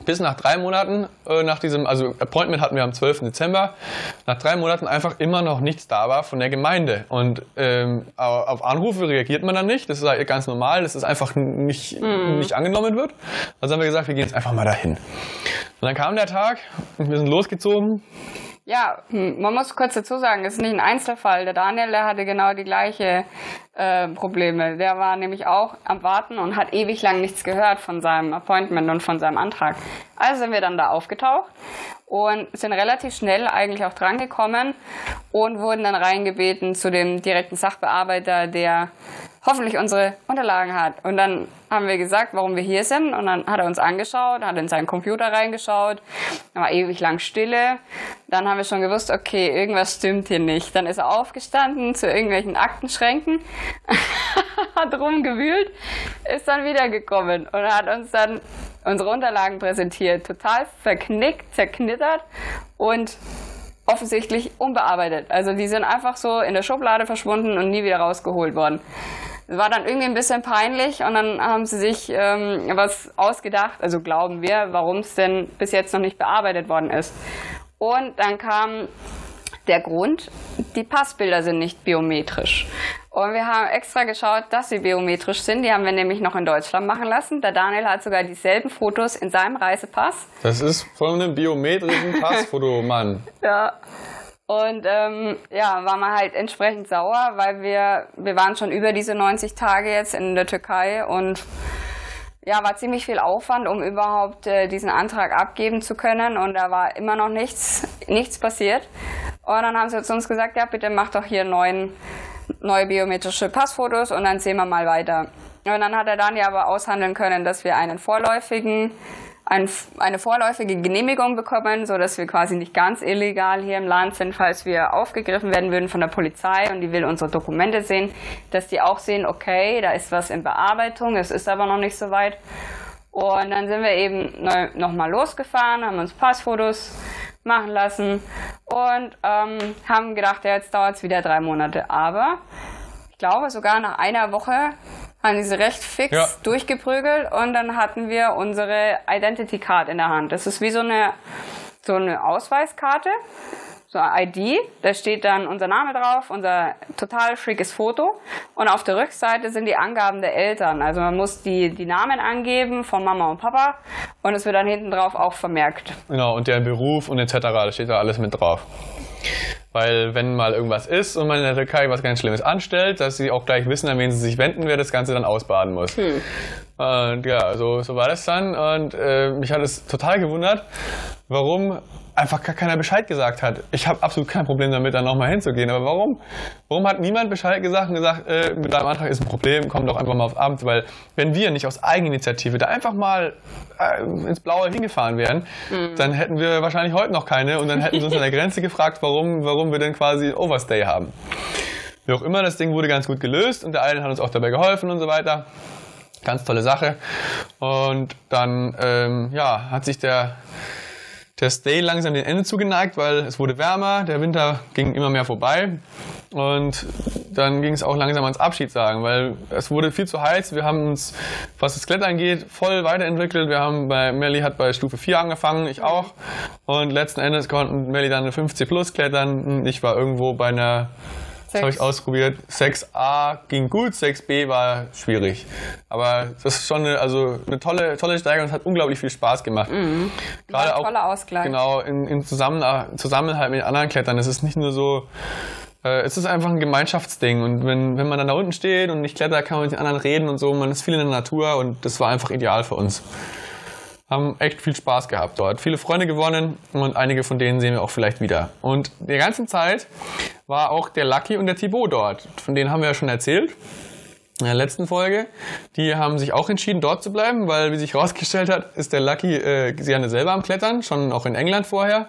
bis nach drei Monaten, äh, nach diesem, also Appointment hatten wir am 12. Dezember, nach drei Monaten einfach immer noch nichts da war von der Gemeinde. Und ähm, au- auf Anrufe reagiert man dann nicht, das ist halt ganz normal, dass es einfach nicht, nicht angenommen wird. Also haben wir gesagt, wir gehen jetzt einfach mal dahin. Und dann kam der Tag und wir sind losgezogen Ja, hm, man muss kurz dazu sagen, es ist nicht ein Einzelfall. Der Daniel, der hatte genau die gleiche äh, Probleme. Der war nämlich auch am Warten und hat ewig lang nichts gehört von seinem Appointment und von seinem Antrag. Also sind wir dann da aufgetaucht und sind relativ schnell eigentlich auch drangekommen und wurden dann reingebeten zu dem direkten Sachbearbeiter, der hoffentlich unsere Unterlagen hat. Und dann haben wir gesagt, warum wir hier sind. Und dann hat er uns angeschaut, hat in seinen Computer reingeschaut. Dann war ewig lang Stille. Dann haben wir schon gewusst, okay, irgendwas stimmt hier nicht. Dann ist er aufgestanden zu irgendwelchen Aktenschränken, [LAUGHS] hat rumgewühlt, ist dann wiedergekommen und hat uns dann unsere Unterlagen präsentiert. Total verknickt, zerknittert und offensichtlich unbearbeitet. Also die sind einfach so in der Schublade verschwunden und nie wieder rausgeholt worden. Es war dann irgendwie ein bisschen peinlich und dann haben sie sich ähm, was ausgedacht, also glauben wir, warum es denn bis jetzt noch nicht bearbeitet worden ist. Und dann kam der Grund, die Passbilder sind nicht biometrisch. Und wir haben extra geschaut, dass sie biometrisch sind. Die haben wir nämlich noch in Deutschland machen lassen. Der Daniel hat sogar dieselben Fotos in seinem Reisepass. Das ist von einem biometrischen [LAUGHS] Passfoto, Mann. Ja. Und ähm, ja, war man halt entsprechend sauer, weil wir, wir waren schon über diese 90 Tage jetzt in der Türkei und ja, war ziemlich viel Aufwand, um überhaupt äh, diesen Antrag abgeben zu können und da war immer noch nichts, nichts passiert. Und dann haben sie zu uns gesagt, ja, bitte macht doch hier neuen, neue biometrische Passfotos und dann sehen wir mal weiter. Und dann hat er dann ja aber aushandeln können, dass wir einen vorläufigen ein, eine vorläufige Genehmigung bekommen, so dass wir quasi nicht ganz illegal hier im Land sind, falls wir aufgegriffen werden würden von der Polizei und die will unsere Dokumente sehen, dass die auch sehen, okay, da ist was in Bearbeitung, es ist aber noch nicht so weit. Und dann sind wir eben nochmal losgefahren, haben uns Passfotos machen lassen und ähm, haben gedacht, ja, jetzt dauert es wieder drei Monate. Aber ich glaube, sogar nach einer Woche haben die sie recht fix Ja. durchgeprügelt und dann hatten wir unsere Identity Card in der Hand. Das ist wie so eine, so eine Ausweiskarte, so eine ID. Da steht dann unser Name drauf, unser total schickes Foto und auf der Rückseite sind die Angaben der Eltern. Also man muss die, die Namen angeben von Mama und Papa und es wird dann hinten drauf auch vermerkt. Genau, und deren Beruf und etc. Da steht da alles mit drauf. Weil wenn mal irgendwas ist und man in der Türkei was ganz Schlimmes anstellt, dass sie auch gleich wissen, an wen sie sich wenden, wer das Ganze dann ausbaden muss. Und ja, so, so war das dann. Und äh, mich hat es total gewundert, warum einfach gar keiner Bescheid gesagt hat. Ich habe absolut kein Problem damit, da nochmal hinzugehen. Aber warum? Warum hat niemand Bescheid gesagt und gesagt, äh, mit deinem Antrag ist ein Problem, komm doch einfach mal aufs Amt? Weil wenn wir nicht aus Eigeninitiative da einfach mal äh, ins Blaue hingefahren wären, dann hätten wir wahrscheinlich heute noch keine und dann hätten sie uns an der Grenze [LAUGHS] gefragt, warum, warum wir denn quasi Overstay haben. Wie auch immer, das Ding wurde ganz gut gelöst und der eine hat uns auch dabei geholfen und so weiter. Ganz tolle Sache. Und dann ähm, ja, hat sich der, der Stay langsam dem Ende zugeneigt, weil es wurde wärmer, der Winter ging immer mehr vorbei. Und dann ging es auch langsam ans Abschied sagen, weil es wurde viel zu heiß. Wir haben uns, was das Klettern geht, voll weiterentwickelt. Wir haben bei Melly hat bei Stufe 4 angefangen, ich auch. Und letzten Endes konnten Melly dann eine 50 plus klettern. Ich war irgendwo bei einer das habe ich ausprobiert. 6a ging gut, 6b war schwierig. Aber das ist schon eine, also eine tolle, tolle Steigerung. Es hat unglaublich viel Spaß gemacht. Mhm. War ein toller Ausgleich. Genau, in, in Zusammen, Zusammenhalt mit den anderen Klettern. Es ist nicht nur so, äh, es ist einfach ein Gemeinschaftsding. Und wenn, wenn man dann da unten steht und nicht klettert, kann man mit den anderen reden und so. Man ist viel in der Natur und das war einfach ideal für uns. Haben echt viel Spaß gehabt dort. Viele Freunde gewonnen und einige von denen sehen wir auch vielleicht wieder. Und die ganze Zeit war auch der Lucky und der Thibaut dort. Von denen haben wir ja schon erzählt in der letzten Folge. Die haben sich auch entschieden, dort zu bleiben, weil, wie sich [LAUGHS] herausgestellt hat, ist der Lucky äh, gerne selber am Klettern, schon auch in England vorher.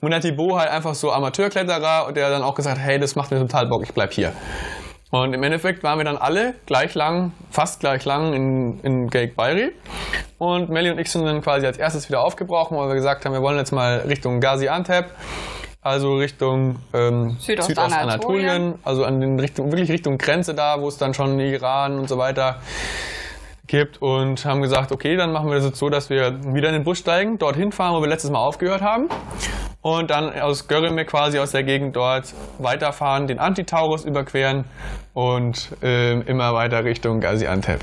Und der Thibaut halt einfach so Amateurkletterer und der dann auch gesagt, hey, das macht mir total Bock, ich bleib hier. Und im Endeffekt waren wir dann alle gleich lang, fast gleich lang in, in Geik Bayri. Und Melly und ich sind dann quasi als erstes wieder aufgebrochen, weil wir gesagt haben, wir wollen jetzt mal Richtung Gaziantep also Richtung ähm, Südostanatolien, Südost also an den Richtung, wirklich Richtung Grenze da, wo es dann schon Iran und so weiter gibt. Und haben gesagt, okay, dann machen wir das jetzt so, dass wir wieder in den Bus steigen, dorthin fahren, wo wir letztes Mal aufgehört haben und dann aus Görreme quasi aus der Gegend dort weiterfahren, den Antitaurus überqueren und äh, immer weiter Richtung Gaziantep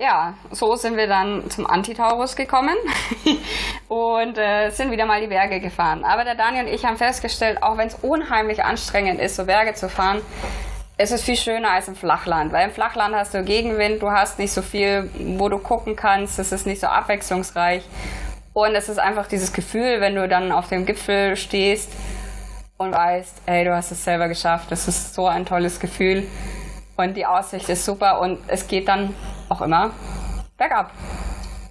ja, so sind wir dann zum Antitaurus gekommen [LAUGHS] und äh, sind wieder mal die Berge gefahren. Aber der Daniel und ich haben festgestellt, auch wenn es unheimlich anstrengend ist, so Berge zu fahren, es ist viel schöner als im Flachland. Weil im Flachland hast du Gegenwind, du hast nicht so viel, wo du gucken kannst, es ist nicht so abwechslungsreich. Und es ist einfach dieses Gefühl, wenn du dann auf dem Gipfel stehst und weißt, hey, du hast es selber geschafft. Das ist so ein tolles Gefühl. Und die Aussicht ist super und es geht dann auch immer bergab.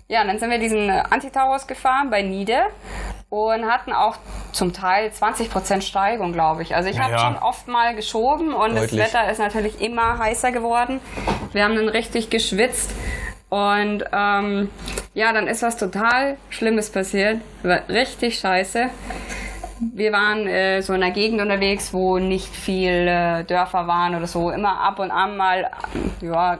Ja, und dann sind wir diesen Antitaurus gefahren bei Niede und hatten auch zum Teil 20% Steigung, glaube ich. Also ich habe ja. schon oft mal geschoben und Deutlich. das Wetter ist natürlich immer heißer geworden. Wir haben dann richtig geschwitzt und ähm, ja, dann ist was total Schlimmes passiert. Richtig scheiße. Wir waren äh, so in einer Gegend unterwegs, wo nicht viele äh, Dörfer waren oder so. Immer ab und an mal, ja,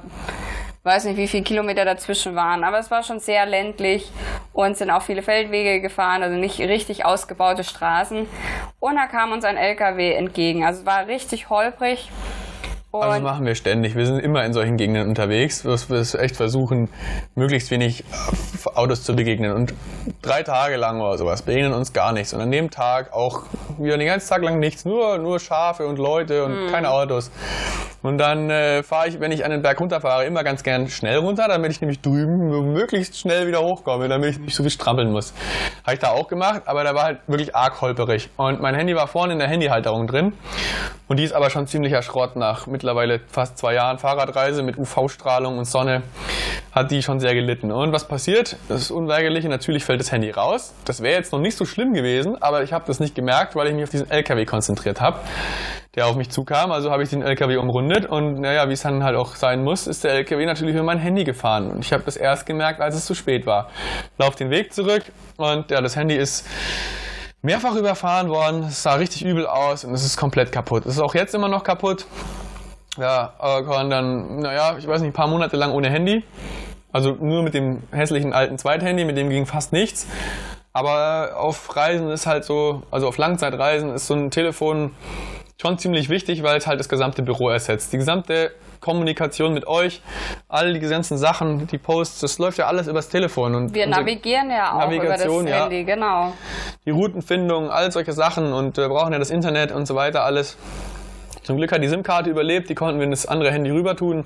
weiß nicht, wie viele Kilometer dazwischen waren, aber es war schon sehr ländlich und sind auch viele Feldwege gefahren, also nicht richtig ausgebaute Straßen. Und da kam uns ein LKW entgegen. Also es war richtig holprig. Und also machen wir ständig. Wir sind immer in solchen Gegenden unterwegs, wo wir echt versuchen, möglichst wenig Autos zu begegnen. Und drei Tage lang oder sowas begegnen uns gar nichts. Und an dem Tag auch wieder den ganzen Tag lang nichts, nur, nur Schafe und Leute und mhm. keine Autos. Und dann äh, fahre ich, wenn ich an den Berg runterfahre, immer ganz gern schnell runter, damit ich nämlich drüben möglichst schnell wieder hochkomme, damit ich nicht so viel strampeln muss. Habe ich da auch gemacht, aber da war halt wirklich arg holperig. Und mein Handy war vorne in der Handyhalterung drin. Und die ist aber schon ziemlicher Schrott nach mittlerweile fast zwei Jahren Fahrradreise mit UV-Strahlung und Sonne hat die schon sehr gelitten. Und was passiert? Das ist Unweigerliche. Natürlich fällt das Handy raus. Das wäre jetzt noch nicht so schlimm gewesen, aber ich habe das nicht gemerkt, weil ich mich auf diesen LKW konzentriert habe, der auf mich zukam. Also habe ich den LKW umrundet und naja, wie es dann halt auch sein muss, ist der LKW natürlich über mein Handy gefahren. Und ich habe das erst gemerkt, als es zu spät war. Lauf den Weg zurück und ja, das Handy ist mehrfach überfahren worden. Es sah richtig übel aus und es ist komplett kaputt. Es ist auch jetzt immer noch kaputt. Ja, aber kann dann, naja, ich weiß nicht, ein paar Monate lang ohne Handy. Also nur mit dem hässlichen alten Zweithandy, mit dem ging fast nichts. Aber auf Reisen ist halt so, also auf Langzeitreisen ist so ein Telefon schon ziemlich wichtig, weil es halt das gesamte Büro ersetzt. Die gesamte Kommunikation mit euch, all die ganzen Sachen, die Posts, das läuft ja alles übers Telefon. Und wir navigieren ja auch über das ja. Handy, genau. Die Routenfindung, all solche Sachen und wir brauchen ja das Internet und so weiter alles. Zum Glück hat die SIM-Karte überlebt, die konnten wir in das andere Handy rüber tun.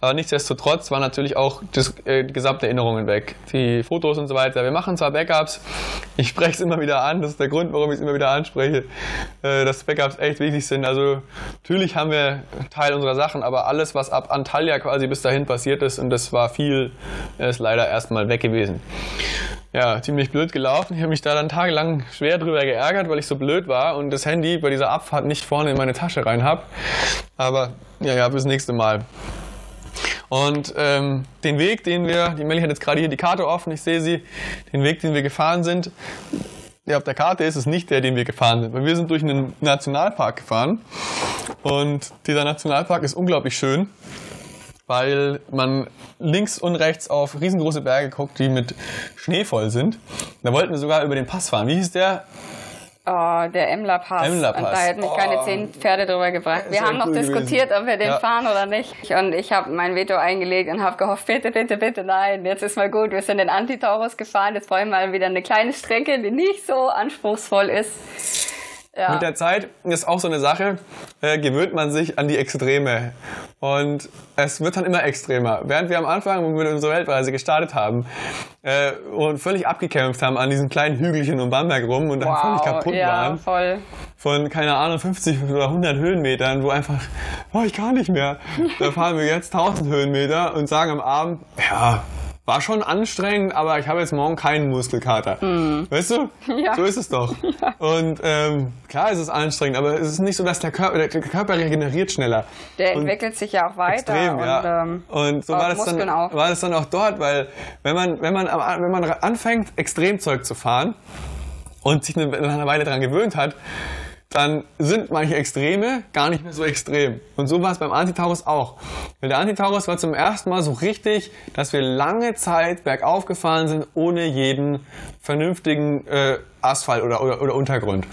Aber nichtsdestotrotz waren natürlich auch das, äh, die gesamte Erinnerungen weg. Die Fotos und so weiter. Wir machen zwar Backups, ich spreche es immer wieder an, das ist der Grund, warum ich es immer wieder anspreche, äh, dass Backups echt wichtig sind. Also natürlich haben wir Teil unserer Sachen, aber alles, was ab Antalya quasi bis dahin passiert ist, und das war viel, ist leider erstmal weg gewesen ja, ziemlich blöd gelaufen. Ich habe mich da dann tagelang schwer drüber geärgert, weil ich so blöd war und das Handy bei dieser Abfahrt nicht vorne in meine Tasche rein habe. Aber ja, ja, bis nächste Mal. Und ähm, den Weg, den wir, die Melli hat jetzt gerade hier die Karte offen, ich sehe sie, den Weg, den wir gefahren sind, der auf der Karte ist, ist nicht der, den wir gefahren sind. Weil wir sind durch einen Nationalpark gefahren und dieser Nationalpark ist unglaublich schön weil man links und rechts auf riesengroße Berge guckt, die mit Schnee voll sind. Da wollten wir sogar über den Pass fahren. Wie hieß der? Oh, der Emler Pass. Emler Pass. Und da hätten mich oh. keine zehn Pferde drüber gebracht. Wir haben noch cool diskutiert, gewesen. ob wir den ja. fahren oder nicht. Und ich habe mein Veto eingelegt und habe gehofft, bitte, bitte, bitte, nein, jetzt ist mal gut. Wir sind den Antitaurus gefahren. Jetzt wollen wir mal wieder eine kleine Strecke, die nicht so anspruchsvoll ist. Ja. Mit der Zeit ist auch so eine Sache, äh, gewöhnt man sich an die Extreme. Und es wird dann immer extremer. Während wir am Anfang, wo wir unsere Weltreise gestartet haben äh, und völlig abgekämpft haben an diesen kleinen Hügelchen um Bamberg rum und dann wow, völlig kaputt ja, waren. Voll. Von, keine Ahnung, 50 oder 100 Höhenmetern, wo einfach, oh, ich kann nicht mehr. Da fahren wir jetzt 1000 Höhenmeter und sagen am Abend, ja, war schon anstrengend, aber ich habe jetzt morgen keinen Muskelkater. Mhm. Weißt du? Ja. So ist es doch. [LAUGHS] Ja. Und ähm, klar ist es anstrengend, aber es ist nicht so, dass der Körper, der Körper regeneriert schneller. Der und entwickelt sich ja auch weiter. Extrem, und, ja. Ähm, und so war das, dann, auch. war das dann auch dort, weil wenn man, wenn man, wenn man anfängt, Extremzeug zu fahren und sich nach einer Weile daran gewöhnt hat, dann sind manche Extreme gar nicht mehr so extrem. Und so war es beim Antitaurus auch. Weil der Antitaurus war zum ersten Mal so richtig, dass wir lange Zeit bergauf gefahren sind, ohne jeden vernünftigen äh, Asphalt oder, oder, oder Untergrund.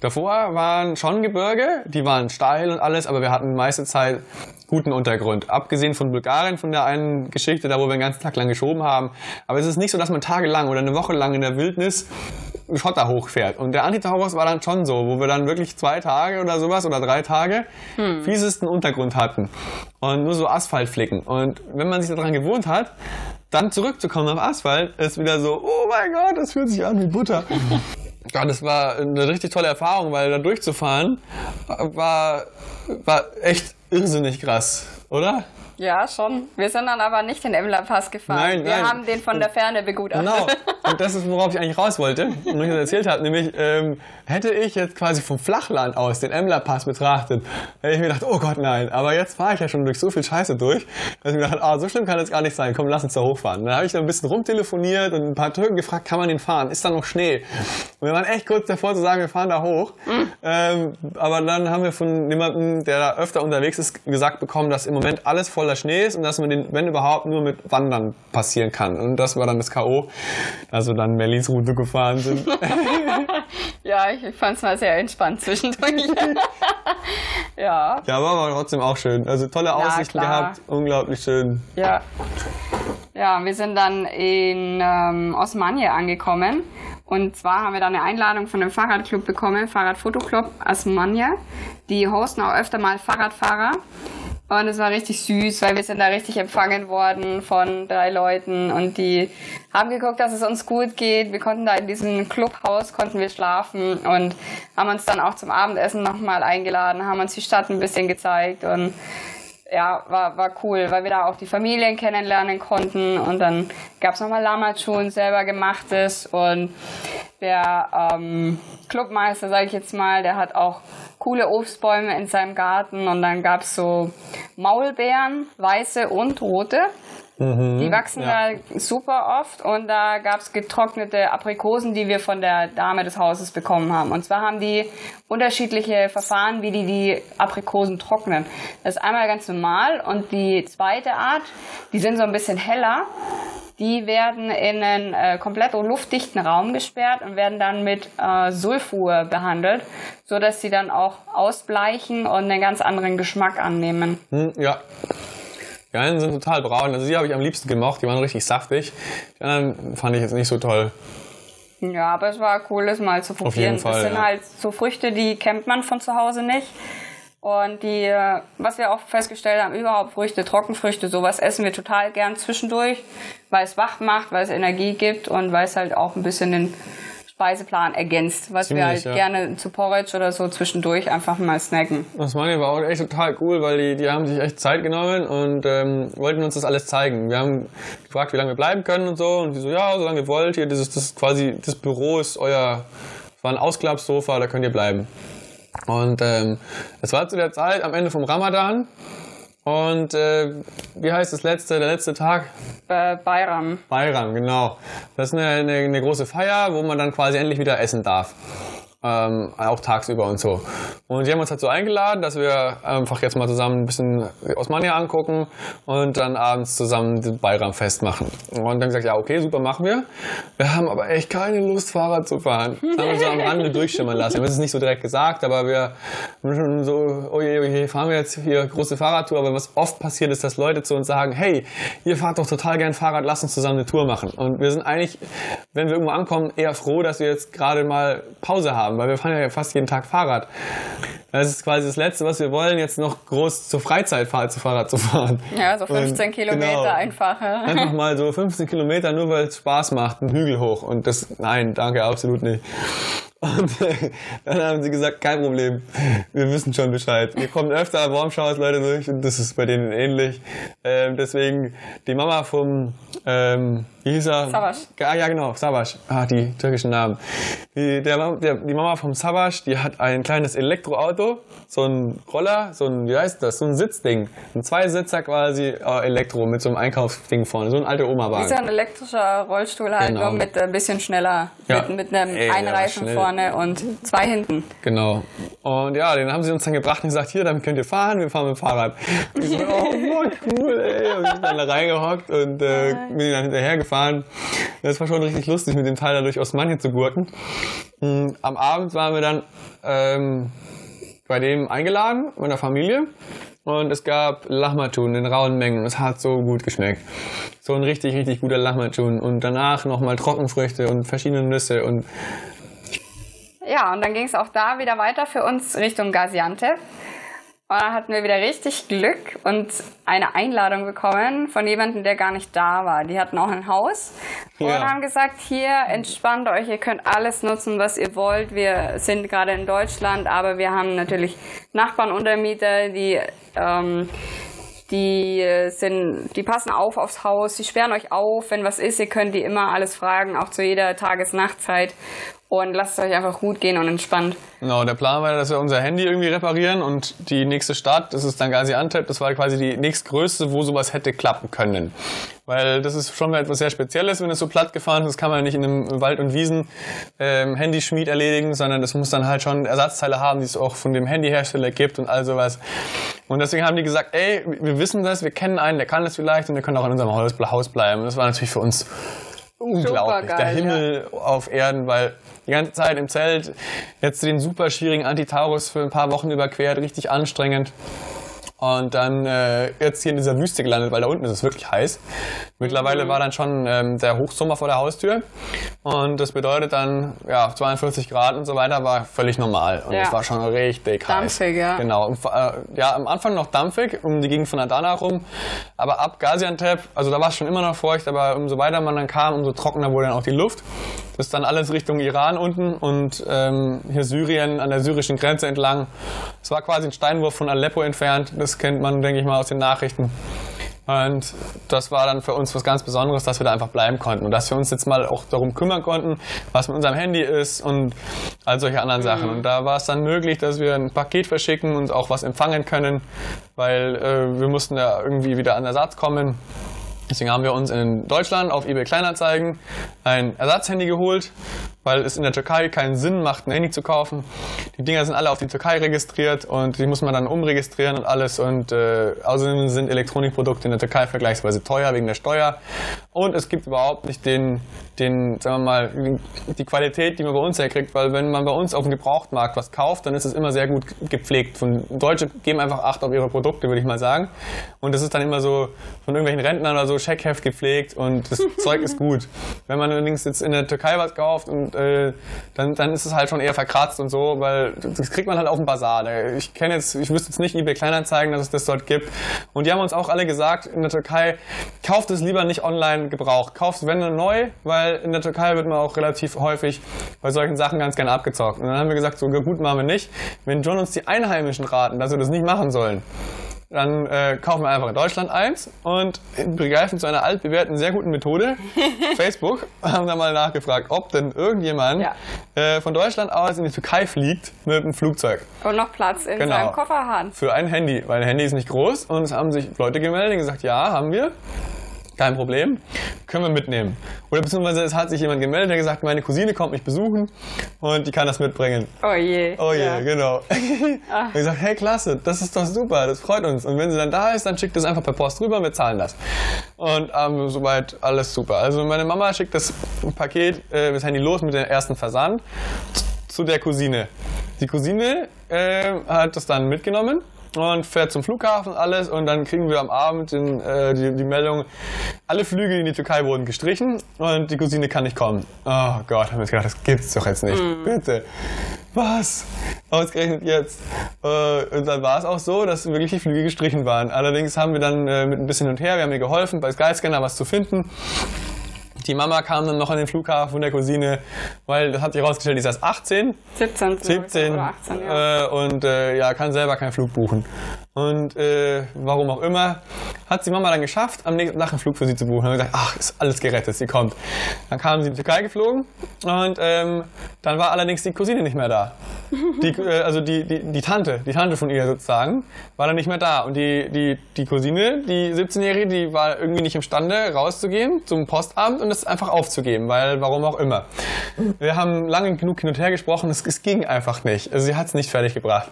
Davor waren schon Gebirge, die waren steil und alles, aber wir hatten die meiste Zeit guten Untergrund. Abgesehen von Bulgarien, von der einen Geschichte, da wo wir einen ganzen Tag lang geschoben haben. Aber es ist nicht so, dass man tagelang oder eine Woche lang in der Wildnis Schotter hochfährt. Und der Antitaurus war dann schon so, wo wir dann wirklich zwei Tage oder sowas oder drei Tage hm. fiesesten Untergrund hatten. Und nur so Asphaltflicken. Und wenn man sich daran gewohnt hat, dann zurückzukommen auf Asphalt, ist wieder so, oh mein Gott, das fühlt sich an wie Butter. [LAUGHS] Ja, das war eine richtig tolle Erfahrung, weil da durchzufahren war, war echt irrsinnig krass, oder? Ja, schon. Wir sind dann aber nicht den Emler Pass gefahren. Nein, Wir nein. haben den von der Ferne begutachtet. Genau. [LAUGHS] Und das ist, worauf ich eigentlich raus wollte und ich das erzählt habe. Nämlich, ähm, hätte ich jetzt quasi vom Flachland aus den Emler Pass betrachtet, hätte ich mir gedacht, oh Gott, nein. Aber jetzt fahre ich ja schon durch so viel Scheiße durch, dass ich mir gedacht ah, so schlimm kann das gar nicht sein. Komm, lass uns da hochfahren. Dann habe ich da ein bisschen rumtelefoniert und ein paar Türken gefragt, kann man den fahren? Ist da noch Schnee? Und wir waren echt kurz davor zu sagen, wir fahren da hoch. Mhm. Ähm, aber dann haben wir von jemandem, der da öfter unterwegs ist, gesagt bekommen, dass im Moment alles voller Schnee ist und dass man den, wenn überhaupt, nur mit Wandern passieren kann. Und das war dann das K.O., dass wir dann Merlins Route gefahren sind. [LAUGHS] ja, ich fand es mal sehr entspannt zwischendurch. [LAUGHS] ja. Ja, war aber trotzdem auch schön. Also tolle Aussichten ja, gehabt, unglaublich schön. Ja. Ja, wir sind dann in ähm, Osmanje angekommen. Und zwar haben wir da eine Einladung von dem Fahrradclub bekommen, Fahrradfotoclub Osmanje. Die hosten auch öfter mal Fahrradfahrer. Und es war richtig süß, weil wir sind da richtig empfangen worden von drei Leuten und die haben geguckt, dass es uns gut geht. Wir konnten da in diesem Clubhaus, konnten wir schlafen und haben uns dann auch zum Abendessen nochmal eingeladen, haben uns die Stadt ein bisschen gezeigt und ja, war, war cool, weil wir da auch die Familien kennenlernen konnten. Und dann gab es nochmal Lamachun selber gemachtes. Und der ähm, Clubmeister, sage ich jetzt mal, der hat auch coole Obstbäume in seinem Garten. Und dann gab es so Maulbeeren, weiße und rote. Mhm, die wachsen ja. da super oft und da gab es getrocknete Aprikosen, die wir von der Dame des Hauses bekommen haben. Und zwar haben die unterschiedliche Verfahren, wie die die Aprikosen trocknen. Das ist einmal ganz normal und die zweite Art, die sind so ein bisschen heller die werden in einen äh, komplett luftdichten Raum gesperrt und werden dann mit äh, Sulfur behandelt, so dass sie dann auch ausbleichen und einen ganz anderen Geschmack annehmen. Hm, ja. Die einen sind total braun, also die habe ich am liebsten gemocht, die waren richtig saftig. Die anderen fand ich jetzt nicht so toll. Ja, aber es war cool, das mal zu probieren. Auf jeden Fall, das sind ja. halt so Früchte, die kennt man von zu Hause nicht. Und die, was wir auch festgestellt haben, überhaupt Früchte, Trockenfrüchte, sowas essen wir total gern zwischendurch, weil es wach macht, weil es Energie gibt und weil es halt auch ein bisschen den Speiseplan ergänzt, was Ziemlich, wir halt ja. gerne zu Porridge oder so zwischendurch einfach mal snacken. Das meine war auch echt total cool, weil die, die haben sich echt Zeit genommen und ähm, wollten uns das alles zeigen. Wir haben gefragt, wie lange wir bleiben können und so und die so, ja, so lange ihr wollt, hier, das ist das quasi, das Büro ist euer, war ein Ausklappsofa, da könnt ihr bleiben. Und ähm, es war zu der Zeit am Ende vom Ramadan. Und äh, wie heißt das letzte, der letzte Tag? Äh, Bayram. Bayram, genau. Das ist eine, eine, eine große Feier, wo man dann quasi endlich wieder essen darf ähm, auch tagsüber und so. Und die haben uns halt so eingeladen, dass wir einfach jetzt mal zusammen ein bisschen Osmania angucken und dann abends zusammen den Bayram-Fest machen. Und dann gesagt, ja, okay, super, machen wir. Wir haben aber echt keine Lust, Fahrrad zu fahren. Das [LAUGHS] haben wir so am Rande durchschimmern lassen. Wir haben es nicht so direkt gesagt, aber wir haben schon so, oh je, oh je, fahren wir jetzt hier große Fahrradtour. Aber was oft passiert ist, dass Leute zu uns sagen, hey, ihr fahrt doch total gern Fahrrad, lass uns zusammen eine Tour machen. Und wir sind eigentlich wenn wir irgendwo ankommen, eher froh, dass wir jetzt gerade mal Pause haben, weil wir fahren ja fast jeden Tag Fahrrad. Das ist quasi das Letzte, was wir wollen, jetzt noch groß zur Freizeitfahrt zu Fahrrad zu fahren. Ja, so 15 Und, Kilometer genau, einfach. Einfach mal so 15 Kilometer, nur weil es Spaß macht, einen Hügel hoch. Und das, nein, danke, absolut nicht. Und äh, [LAUGHS] dann haben sie gesagt, kein Problem, wir wissen schon Bescheid. Wir kommen öfter Warmshowers Leute durch und das ist bei denen ähnlich. Ähm, deswegen die Mama vom ähm, wie hieß er? Savasch. Ah, ja, genau, Savasch. Ah, die türkischen Namen. Die, der, der, die Mama vom Savasch, die hat ein kleines Elektroauto, so ein Roller, so ein, wie heißt das, so ein Sitzding. Ein Zweisitzer quasi äh, Elektro mit so einem Einkaufsding vorne, so ein alter Oma-Wagen. Ist ja ein elektrischer Rollstuhl halt, genau. nur mit ein bisschen schneller, ja. mit, mit einem Ey, Einreifen vorne und zwei hinten. Genau. Und ja, den haben sie uns dann gebracht und gesagt, hier, damit könnt ihr fahren, wir fahren mit dem Fahrrad. Ich so, oh, cool, ey. Und ich bin dann da reingehockt und äh, bin dann hinterher gefahren. Das war schon richtig lustig, mit dem Teil dadurch aus Mannheim zu gurken. Hm, am Abend waren wir dann ähm, bei dem eingeladen, meiner Familie. Und es gab Lahmacun in rauen Mengen. Es hat so gut geschmeckt. So ein richtig, richtig guter Lahmacun. Und danach nochmal Trockenfrüchte und verschiedene Nüsse und ja, und dann ging es auch da wieder weiter für uns Richtung Gaziantep. Und dann hatten wir wieder richtig Glück und eine Einladung bekommen von jemandem, der gar nicht da war. Die hatten auch ein Haus ja. und haben gesagt, hier entspannt euch, ihr könnt alles nutzen, was ihr wollt. Wir sind gerade in Deutschland, aber wir haben natürlich Nachbarn, Untermieter, die ähm, die sind, die passen auf aufs Haus, die sperren euch auf, wenn was ist, ihr könnt die immer alles fragen, auch zu jeder Tages-Nachtzeit und lasst euch einfach gut gehen und entspannt. Genau, der Plan war, dass wir unser Handy irgendwie reparieren und die nächste Stadt, das ist dann Gaziantep, das war quasi die nächstgrößte, wo sowas hätte klappen können. Weil das ist schon mal etwas sehr Spezielles, wenn es so platt gefahren ist. Das kann man nicht in einem Wald- und Wiesen ähm, erledigen, sondern das muss dann halt schon Ersatzteile haben, die es auch von dem Handyhersteller gibt und all sowas. Und deswegen haben die gesagt, ey, wir wissen das, wir kennen einen, der kann das vielleicht und wir können auch in unserem Haus bleiben. Und das war natürlich für uns unglaublich. Geil, der Himmel ja. auf Erden, weil die ganze Zeit im Zelt, jetzt den super schwierigen Antitaurus für ein paar Wochen überquert, richtig anstrengend. Und dann äh, jetzt hier in dieser Wüste gelandet, weil da unten ist es wirklich heiß. Mittlerweile mhm. war dann schon ähm, der Hochsommer vor der Haustür. Und das bedeutet dann, ja, 42 Grad und so weiter war völlig normal. Und es war schon richtig heiß. Dampfig, ja. Genau. Und, äh, ja, am Anfang noch dampfig, um die Gegend von Adana rum. Aber ab Gaziantep, also da war es schon immer noch feucht, aber umso weiter man dann kam, umso trockener wurde dann auch die Luft. Das ist dann alles Richtung Iran unten und ähm, hier Syrien an der syrischen Grenze entlang. Es war quasi ein Steinwurf von Aleppo entfernt. Das kennt man, denke ich mal, aus den Nachrichten. Und das war dann für uns was ganz Besonderes, dass wir da einfach bleiben konnten und dass wir uns jetzt mal auch darum kümmern konnten, was mit unserem Handy ist und all solche anderen mhm. Sachen. Und da war es dann möglich, dass wir ein Paket verschicken und auch was empfangen können, weil äh, wir mussten da irgendwie wieder an Ersatz kommen. Deswegen haben wir uns in Deutschland auf eBay Kleinanzeigen ein Ersatzhandy geholt, weil es in der Türkei keinen Sinn macht, ein Handy zu kaufen. Die Dinger sind alle auf die Türkei registriert und die muss man dann umregistrieren und alles. Und äh, außerdem sind Elektronikprodukte in der Türkei vergleichsweise teuer wegen der Steuer. Und es gibt überhaupt nicht den, den, sagen wir mal, die Qualität, die man bei uns herkriegt, weil wenn man bei uns auf dem Gebrauchtmarkt was kauft, dann ist es immer sehr gut gepflegt. Von Deutsche geben einfach Acht auf ihre Produkte, würde ich mal sagen. Und das ist dann immer so von irgendwelchen Rentnern oder so Scheckheft gepflegt und das [LAUGHS] Zeug ist gut. Wenn man allerdings jetzt in der Türkei was kauft und äh, dann, dann ist es halt schon eher verkratzt und so, weil das kriegt man halt auf dem Bazar. Ich kenne jetzt, ich wüsste jetzt nicht eBay Kleinanzeigen, dass es das dort gibt. Und die haben uns auch alle gesagt, in der Türkei, kauft es lieber nicht online gebraucht. Kauft es wenn nur neu, weil in der Türkei wird man auch relativ häufig bei solchen Sachen ganz gerne abgezockt. Und dann haben wir gesagt, so gut machen wir nicht. Wenn John uns die Einheimischen raten, dass wir das nicht machen sollen, dann äh, kaufen wir einfach in Deutschland eins und begreifen zu einer altbewährten, sehr guten Methode, [LAUGHS] Facebook, haben da mal nachgefragt, ob denn irgendjemand ja. äh, von Deutschland aus in die Türkei fliegt mit einem Flugzeug. Und noch Platz in genau. seinem Koffer hat. Für ein Handy, weil ein Handy ist nicht groß und es haben sich Leute gemeldet und gesagt, ja, haben wir kein Problem, können wir mitnehmen. Oder beziehungsweise es hat sich jemand gemeldet, der gesagt, meine Cousine kommt mich besuchen und die kann das mitbringen. Oh je. Oh je, ja. genau. [LAUGHS] Ah. Und ich sage, hey klasse, das ist doch super, das freut uns. Und wenn sie dann da ist, dann schickt es einfach per Post rüber, wir zahlen das. Und ähm, soweit alles super. Also meine Mama schickt das Paket, äh, das Handy los mit dem ersten Versand zu der Cousine. Die Cousine äh, hat das dann mitgenommen und fährt zum Flughafen alles und dann kriegen wir am Abend den, äh, die, die Meldung, alle Flüge in die Türkei wurden gestrichen und die Cousine kann nicht kommen. Oh Gott, haben wir gedacht, das gibt's doch jetzt nicht. Mhm. Bitte. Was? Ausgerechnet jetzt. Äh, und dann war es auch so, dass wirklich die Flüge gestrichen waren. Allerdings haben wir dann äh, mit ein bisschen und her, wir haben ihr geholfen, bei Skyscanner was zu finden. Die Mama kam dann noch an den Flughafen von der Cousine, weil das hat sich herausgestellt, die ist erst 18 17, 17 oder 18, ja. äh, und äh, ja, kann selber keinen Flug buchen. Und äh, warum auch immer, hat die Mama dann geschafft, am nächsten Tag einen Flug für sie zu buchen. Und gesagt, ach, ist alles gerettet, sie kommt. Dann kam sie in die Türkei geflogen und ähm, dann war allerdings die Cousine nicht mehr da. Die, äh, also die, die, die Tante, die Tante von ihr sozusagen, war dann nicht mehr da. Und die, die, die Cousine, die 17-Jährige, die war irgendwie nicht imstande, rauszugehen zum Postamt und es einfach aufzugeben, weil warum auch immer. Wir haben lange genug hin und her gesprochen, es, es ging einfach nicht. Also sie hat es nicht fertig gebracht.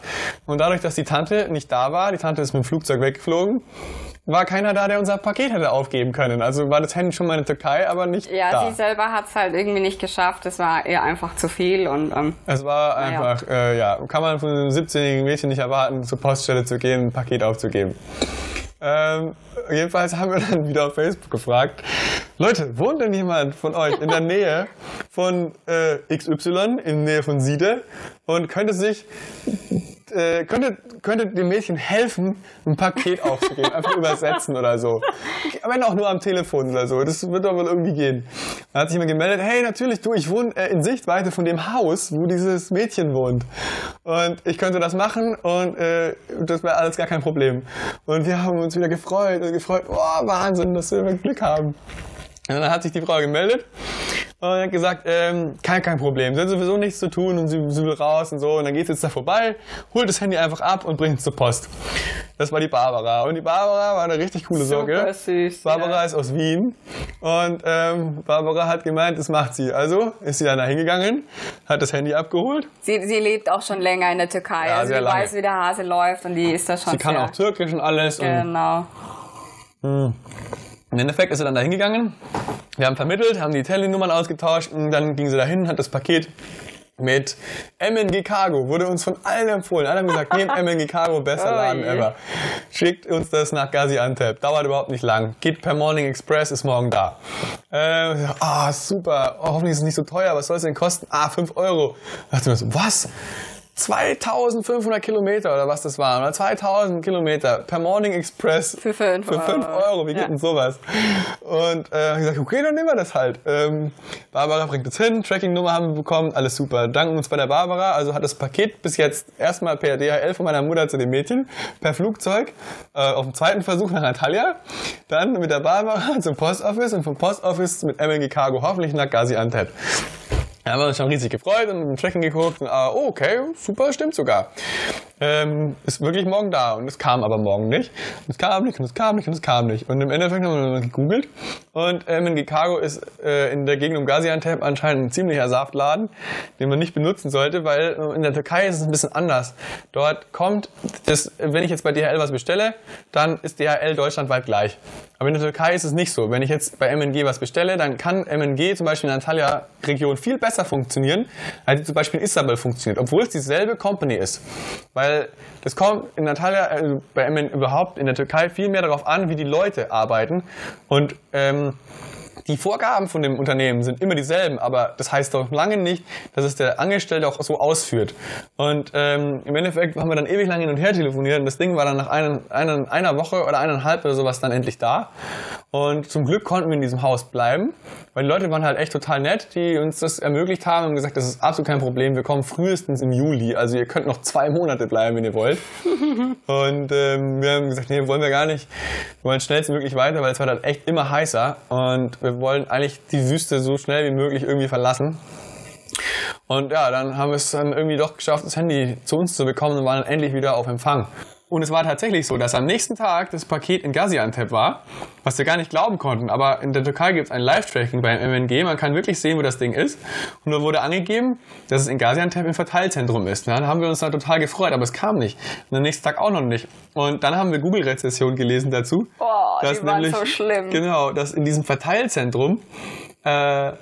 Und dadurch, dass die Tante nicht da war, die Tante ist mit dem Flugzeug weggeflogen, war keiner da, der unser Paket hätte aufgeben können. Also war das Handy schon mal in der Türkei, aber nicht Ja, da. sie selber hat es halt irgendwie nicht geschafft. Es war ihr einfach zu viel und ähm, Es war einfach, äh, ja, kann man von einem 17-jährigen Mädchen nicht erwarten, zur Poststelle zu gehen, ein Paket aufzugeben. Ähm, jedenfalls haben wir dann [LAUGHS] wieder auf Facebook gefragt, Leute, wohnt denn jemand von euch in der [LAUGHS] Nähe von äh, XY, in der Nähe von Siede und könnte sich, äh, könnte, könnte dem Mädchen helfen, ein Paket aufzugeben, einfach übersetzen oder so. Wenn auch nur am Telefon oder so, das wird doch wohl irgendwie gehen. Dann hat sich jemand gemeldet, hey, natürlich, du, ich wohne äh, in Sichtweite von dem Haus, wo dieses Mädchen wohnt. Und ich könnte das machen und äh, das wäre alles gar kein Problem. Und wir haben uns wieder gefreut und gefreut, oh, Wahnsinn, dass wir Glück haben. Und dann hat sich die Frau gemeldet und hat gesagt, ähm, kein, kein Problem, sie hat sowieso nichts zu tun und sie, sie will raus und so. Und dann geht sie jetzt da vorbei, holt das Handy einfach ab und bringt es zur Post. Das war die Barbara. Und die Barbara war eine richtig coole Socke. süß. Barbara ja. ist aus Wien und ähm, Barbara hat gemeint, das macht sie. Also ist sie dann da hingegangen, hat das Handy abgeholt. Sie, sie lebt auch schon länger in der Türkei. Ja, also lange. weiß, wie der Hase läuft und die ist da schon Sie kann auch Türkisch und alles. Und Genau. Im Endeffekt ist sie dann da hingegangen. Wir haben vermittelt, haben die Telenummern ausgetauscht und dann ging sie dahin, hat das Paket mit MNG Cargo, wurde uns von allen empfohlen. Alle haben gesagt, nehmt [LAUGHS] MNG Cargo, bester Oh Laden je. ever. Schickt uns das nach Gaziantep. Dauert überhaupt nicht lang. Geht per Morning Express, ist morgen da. Äh, ah, super. Oh, hoffentlich ist es nicht so teuer. Was soll es denn kosten? Ah, 5 Euro. Da dachte ich mir so, was? 2500 Kilometer oder was das waren, oder 2000 Kilometer per Morning Express Für fünf für fünf Euro. Euro. Wie geht Ja. denn sowas? Und äh, ich gesagt, okay, dann nehmen wir das halt. Ähm, Barbara bringt es hin, Tracking-Nummer haben wir bekommen, alles super. Danken uns bei der Barbara, also hat das Paket bis jetzt erstmal per DHL von meiner Mutter zu dem Mädchen, per Flugzeug, äh, auf dem zweiten Versuch nach Antalya, dann mit der Barbara [LAUGHS] zum Postoffice und vom Postoffice mit MLG Cargo hoffentlich nach Gaziantep. Da haben wir uns schon riesig gefreut und im Tracking geguckt und ah, oh, okay, super, stimmt sogar. Ähm, ist wirklich morgen da und es kam aber morgen nicht. Und es kam nicht und es kam nicht und es kam nicht. Und im Endeffekt haben wir gegoogelt und ähm, in Chicago ist äh, in der Gegend um Gaziantep anscheinend ein ziemlicher Saftladen, den man nicht benutzen sollte, weil äh, in der Türkei ist es ein bisschen anders. Dort kommt das, wenn ich jetzt bei DHL was bestelle, dann ist DHL deutschlandweit gleich. Aber in der Türkei ist es nicht so. Wenn ich jetzt bei MNG was bestelle, dann kann MNG zum Beispiel in der Antalya-Region viel besser funktionieren, als zum Beispiel in Istanbul funktioniert, obwohl es dieselbe Company ist. Weil das kommt in Antalya, äh, bei MN überhaupt in der Türkei viel mehr darauf an, wie die Leute arbeiten. Und ähm, die Vorgaben von dem Unternehmen sind immer dieselben, aber das heißt doch lange nicht, dass es der Angestellte auch so ausführt. Und ähm, im Endeffekt haben wir dann ewig lang hin und her telefoniert und das Ding war dann nach einer, einer, einer Woche oder eineinhalb oder sowas dann endlich da. Und zum Glück konnten wir in diesem Haus bleiben, weil die Leute waren halt echt total nett, die uns das ermöglicht haben und gesagt, das ist absolut kein Problem, wir kommen frühestens im Juli, also ihr könnt noch zwei Monate bleiben, wenn ihr wollt. [LAUGHS] Und ähm, wir haben gesagt, nee, wollen wir gar nicht. Wir wollen schnellstmöglich weiter, weil es wird halt echt immer heißer. Und wir wollen eigentlich die Wüste so schnell wie möglich irgendwie verlassen. Und ja, dann haben wir es dann irgendwie doch geschafft, das Handy zu uns zu bekommen und waren dann endlich wieder auf Empfang. Und es war tatsächlich so, dass am nächsten Tag das Paket in Gaziantep war, was wir gar nicht glauben konnten. Aber in der Türkei gibt es ein Live-Tracking beim MNG. Man kann wirklich sehen, wo das Ding ist. Und da wurde angegeben, dass es in Gaziantep im Verteilzentrum ist. Dann haben wir uns da total gefreut, aber es kam nicht. Und am nächsten Tag auch noch nicht. Und dann haben wir Google-Rezession gelesen dazu. Oh, die dass waren so schlimm. Genau, dass in diesem Verteilzentrum äh,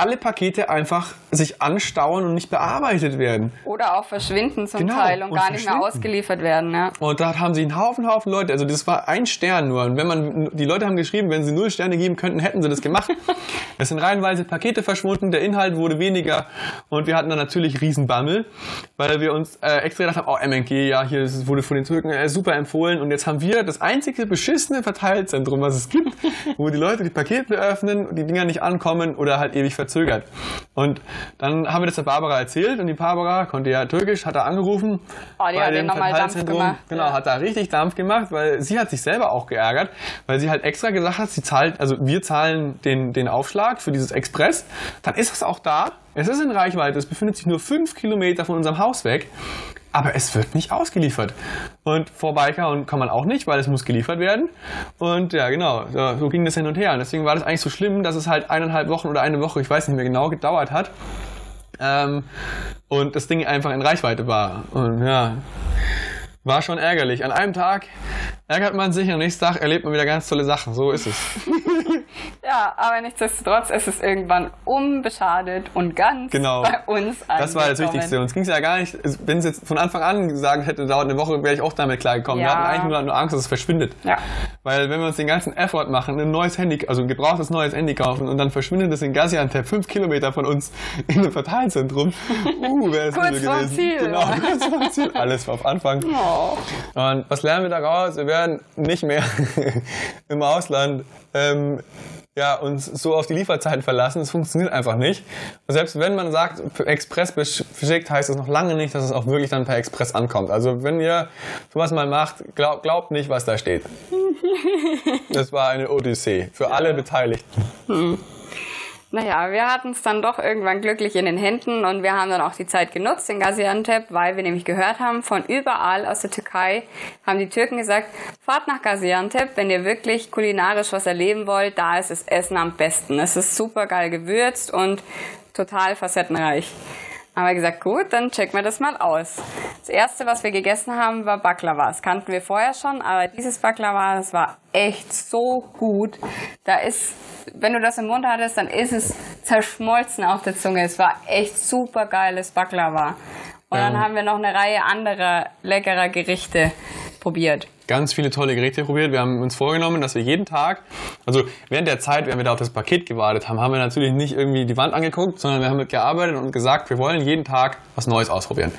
alle Pakete einfach sich anstauen und nicht bearbeitet werden. Oder auch verschwinden zum Genau, Teil und und gar nicht mehr ausgeliefert werden. Ja. Und da haben sie einen Haufen, Haufen Leute. Also das war ein Stern nur. Und wenn man, die Leute haben geschrieben, wenn sie null Sterne geben könnten, hätten sie das gemacht. [LAUGHS] es sind reihenweise Pakete verschwunden, der Inhalt wurde weniger. Und wir hatten dann natürlich Riesenbammel, weil wir uns äh, extra gedacht haben, oh MNG, ja, hier wurde von den Türken äh, super empfohlen. Und jetzt haben wir das einzige beschissene Verteilzentrum, was es gibt, [LAUGHS] wo die Leute die Pakete öffnen, die Dinger nicht ankommen oder halt ewig verzögert. Und dann haben wir das der Barbara erzählt und die Barbara konnte ja Türkisch, hat da angerufen. Oh, die bei hat dem nochmal Dampf Verteilzentrum. gemacht. Genau, Ja. hat da richtig Dampf gemacht, weil sie hat sich selber auch geärgert, weil sie halt extra gesagt hat, sie zahlt, also wir zahlen den, den Aufschlag für dieses Express, dann ist es auch da, es ist in Reichweite, es befindet sich nur fünf Kilometer von unserem Haus weg, aber es wird nicht ausgeliefert. Und vor Biker und kann man auch nicht, weil es muss geliefert werden. Und ja, genau, so, so ging das hin und her. Und deswegen war das eigentlich so schlimm, dass es halt eineinhalb Wochen oder eine Woche, ich weiß nicht mehr genau, gedauert hat. Ähm, und das Ding einfach in Reichweite war. Und ja, war schon ärgerlich. An einem Tag ärgert man sich und am nächsten Tag erlebt man wieder ganz tolle Sachen. So ist es. [LAUGHS] ja, aber nichtsdestotrotz ist es irgendwann unbeschadet und ganz Genau. bei uns Das war das angekommen. Wichtigste. Uns ging es ja gar nicht, wenn es jetzt von Anfang an gesagt hätte, dauert eine Woche, wäre ich auch damit klargekommen. Wir Ja. hatten eigentlich nur, nur Angst, dass es verschwindet. Ja. Weil wenn wir uns den ganzen Effort machen, ein neues Handy, also ein gebrauchtes neues Handy kaufen und dann verschwindet es in Gaziantep, fünf Kilometer von uns [LAUGHS] in einem Verteilzentrum, uh, wäre es gewesen. Ziel, Genau, kurz vorm Ziel. Alles auf Anfang. Oh. Und was lernen wir daraus? Wir werden nicht mehr [LAUGHS] im Ausland ähm, ja, uns so auf die Lieferzeiten verlassen. Das funktioniert einfach nicht. Und selbst wenn man sagt, Express verschickt, heißt es noch lange nicht, dass es auch wirklich dann per Express ankommt. Also wenn ihr sowas mal macht, glaub, glaubt nicht, was da steht. [LAUGHS] Das war eine Odyssee für alle Beteiligten. Naja, wir hatten es dann doch irgendwann glücklich in den Händen und wir haben dann auch die Zeit genutzt in Gaziantep, weil wir nämlich gehört haben, von überall aus der Türkei haben die Türken gesagt, fahrt nach Gaziantep, wenn ihr wirklich kulinarisch was erleben wollt, da ist das Essen am besten. Es ist super geil gewürzt und total facettenreich. Haben wir gesagt, gut, dann checken wir das mal aus. Das erste, was wir gegessen haben, war Baklava. Das kannten wir vorher schon, aber dieses Baklava, das war echt so gut. Da ist, wenn du das im Mund hattest, dann ist es zerschmolzen auf der Zunge. Es war echt super geiles Baklava. Und dann Ja. haben wir noch eine Reihe anderer leckerer Gerichte probiert. Ganz viele tolle Geräte probiert. Wir haben uns vorgenommen, dass wir jeden Tag, also während der Zeit, während wir da auf das Paket gewartet haben, haben wir natürlich nicht irgendwie die Wand angeguckt, sondern wir haben gearbeitet und gesagt, wir wollen jeden Tag was Neues ausprobieren.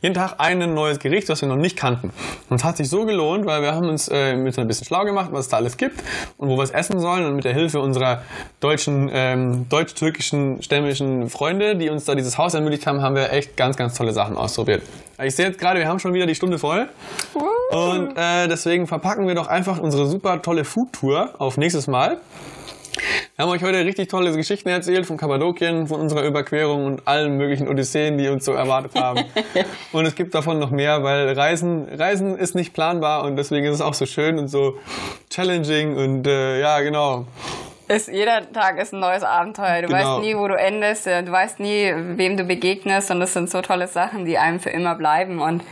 Jeden Tag ein neues Gericht, das wir noch nicht kannten. Und es hat sich so gelohnt, weil wir haben uns äh, mit ein bisschen schlau gemacht, was es da alles gibt und wo wir es essen sollen. Und mit der Hilfe unserer deutschen, ähm, deutsch-türkischen, stämmischen Freunde, die uns da dieses Haus ermöglicht haben, haben wir echt ganz, ganz tolle Sachen ausprobiert. Ich sehe jetzt gerade, wir haben schon wieder die Stunde voll. Und äh, deswegen verpacken wir doch einfach unsere super tolle Food-Tour auf nächstes Mal. Wir haben euch heute richtig tolle Geschichten erzählt von Kappadokien, von unserer Überquerung und allen möglichen Odysseen, die uns so erwartet haben. [LAUGHS] und es gibt davon noch mehr, weil Reisen, Reisen ist nicht planbar und deswegen ist es auch so schön und so challenging und äh, ja, genau. Ist, jeder Tag ist ein neues Abenteuer. Du Genau. weißt nie, wo du endest. Du weißt nie, wem du begegnest. Und das sind so tolle Sachen, die einem für immer bleiben. Und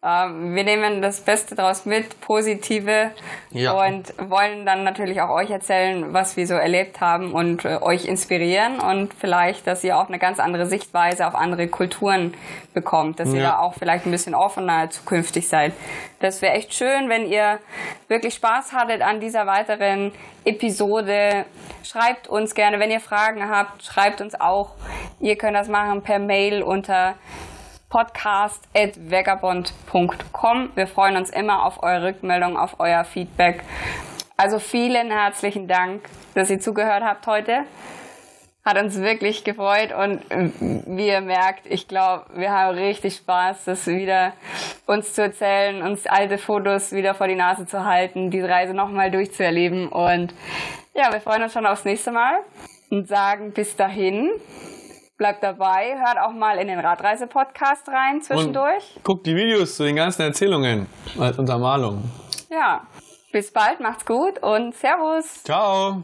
ähm, wir nehmen das Beste daraus mit, positive. Ja. Und wollen dann natürlich auch euch erzählen, was wir so erlebt haben und äh, euch inspirieren. Und vielleicht, dass ihr auch eine ganz andere Sichtweise auf andere Kulturen bekommt. Dass ihr Ja. da auch vielleicht ein bisschen offener zukünftig seid. Das wäre echt schön, wenn ihr wirklich Spaß hattet an dieser weiteren Episode. Schreibt uns gerne, wenn ihr Fragen habt, schreibt uns auch. Ihr könnt das machen per Mail unter podcast.vagabond.com. Wir freuen uns immer auf eure Rückmeldung, auf euer Feedback. Also vielen herzlichen Dank, dass ihr zugehört habt heute. Hat uns wirklich gefreut und wie ihr merkt, ich glaube, wir haben richtig Spaß, das wieder uns zu erzählen, uns alte Fotos wieder vor die Nase zu halten, diese Reise nochmal durchzuerleben und ja, wir freuen uns schon aufs nächste Mal und sagen bis dahin, bleibt dabei, hört auch mal in den Radreise-Podcast rein zwischendurch. Und guckt die Videos zu den ganzen Erzählungen als Untermalung. Ja, bis bald, macht's gut und Servus! Ciao!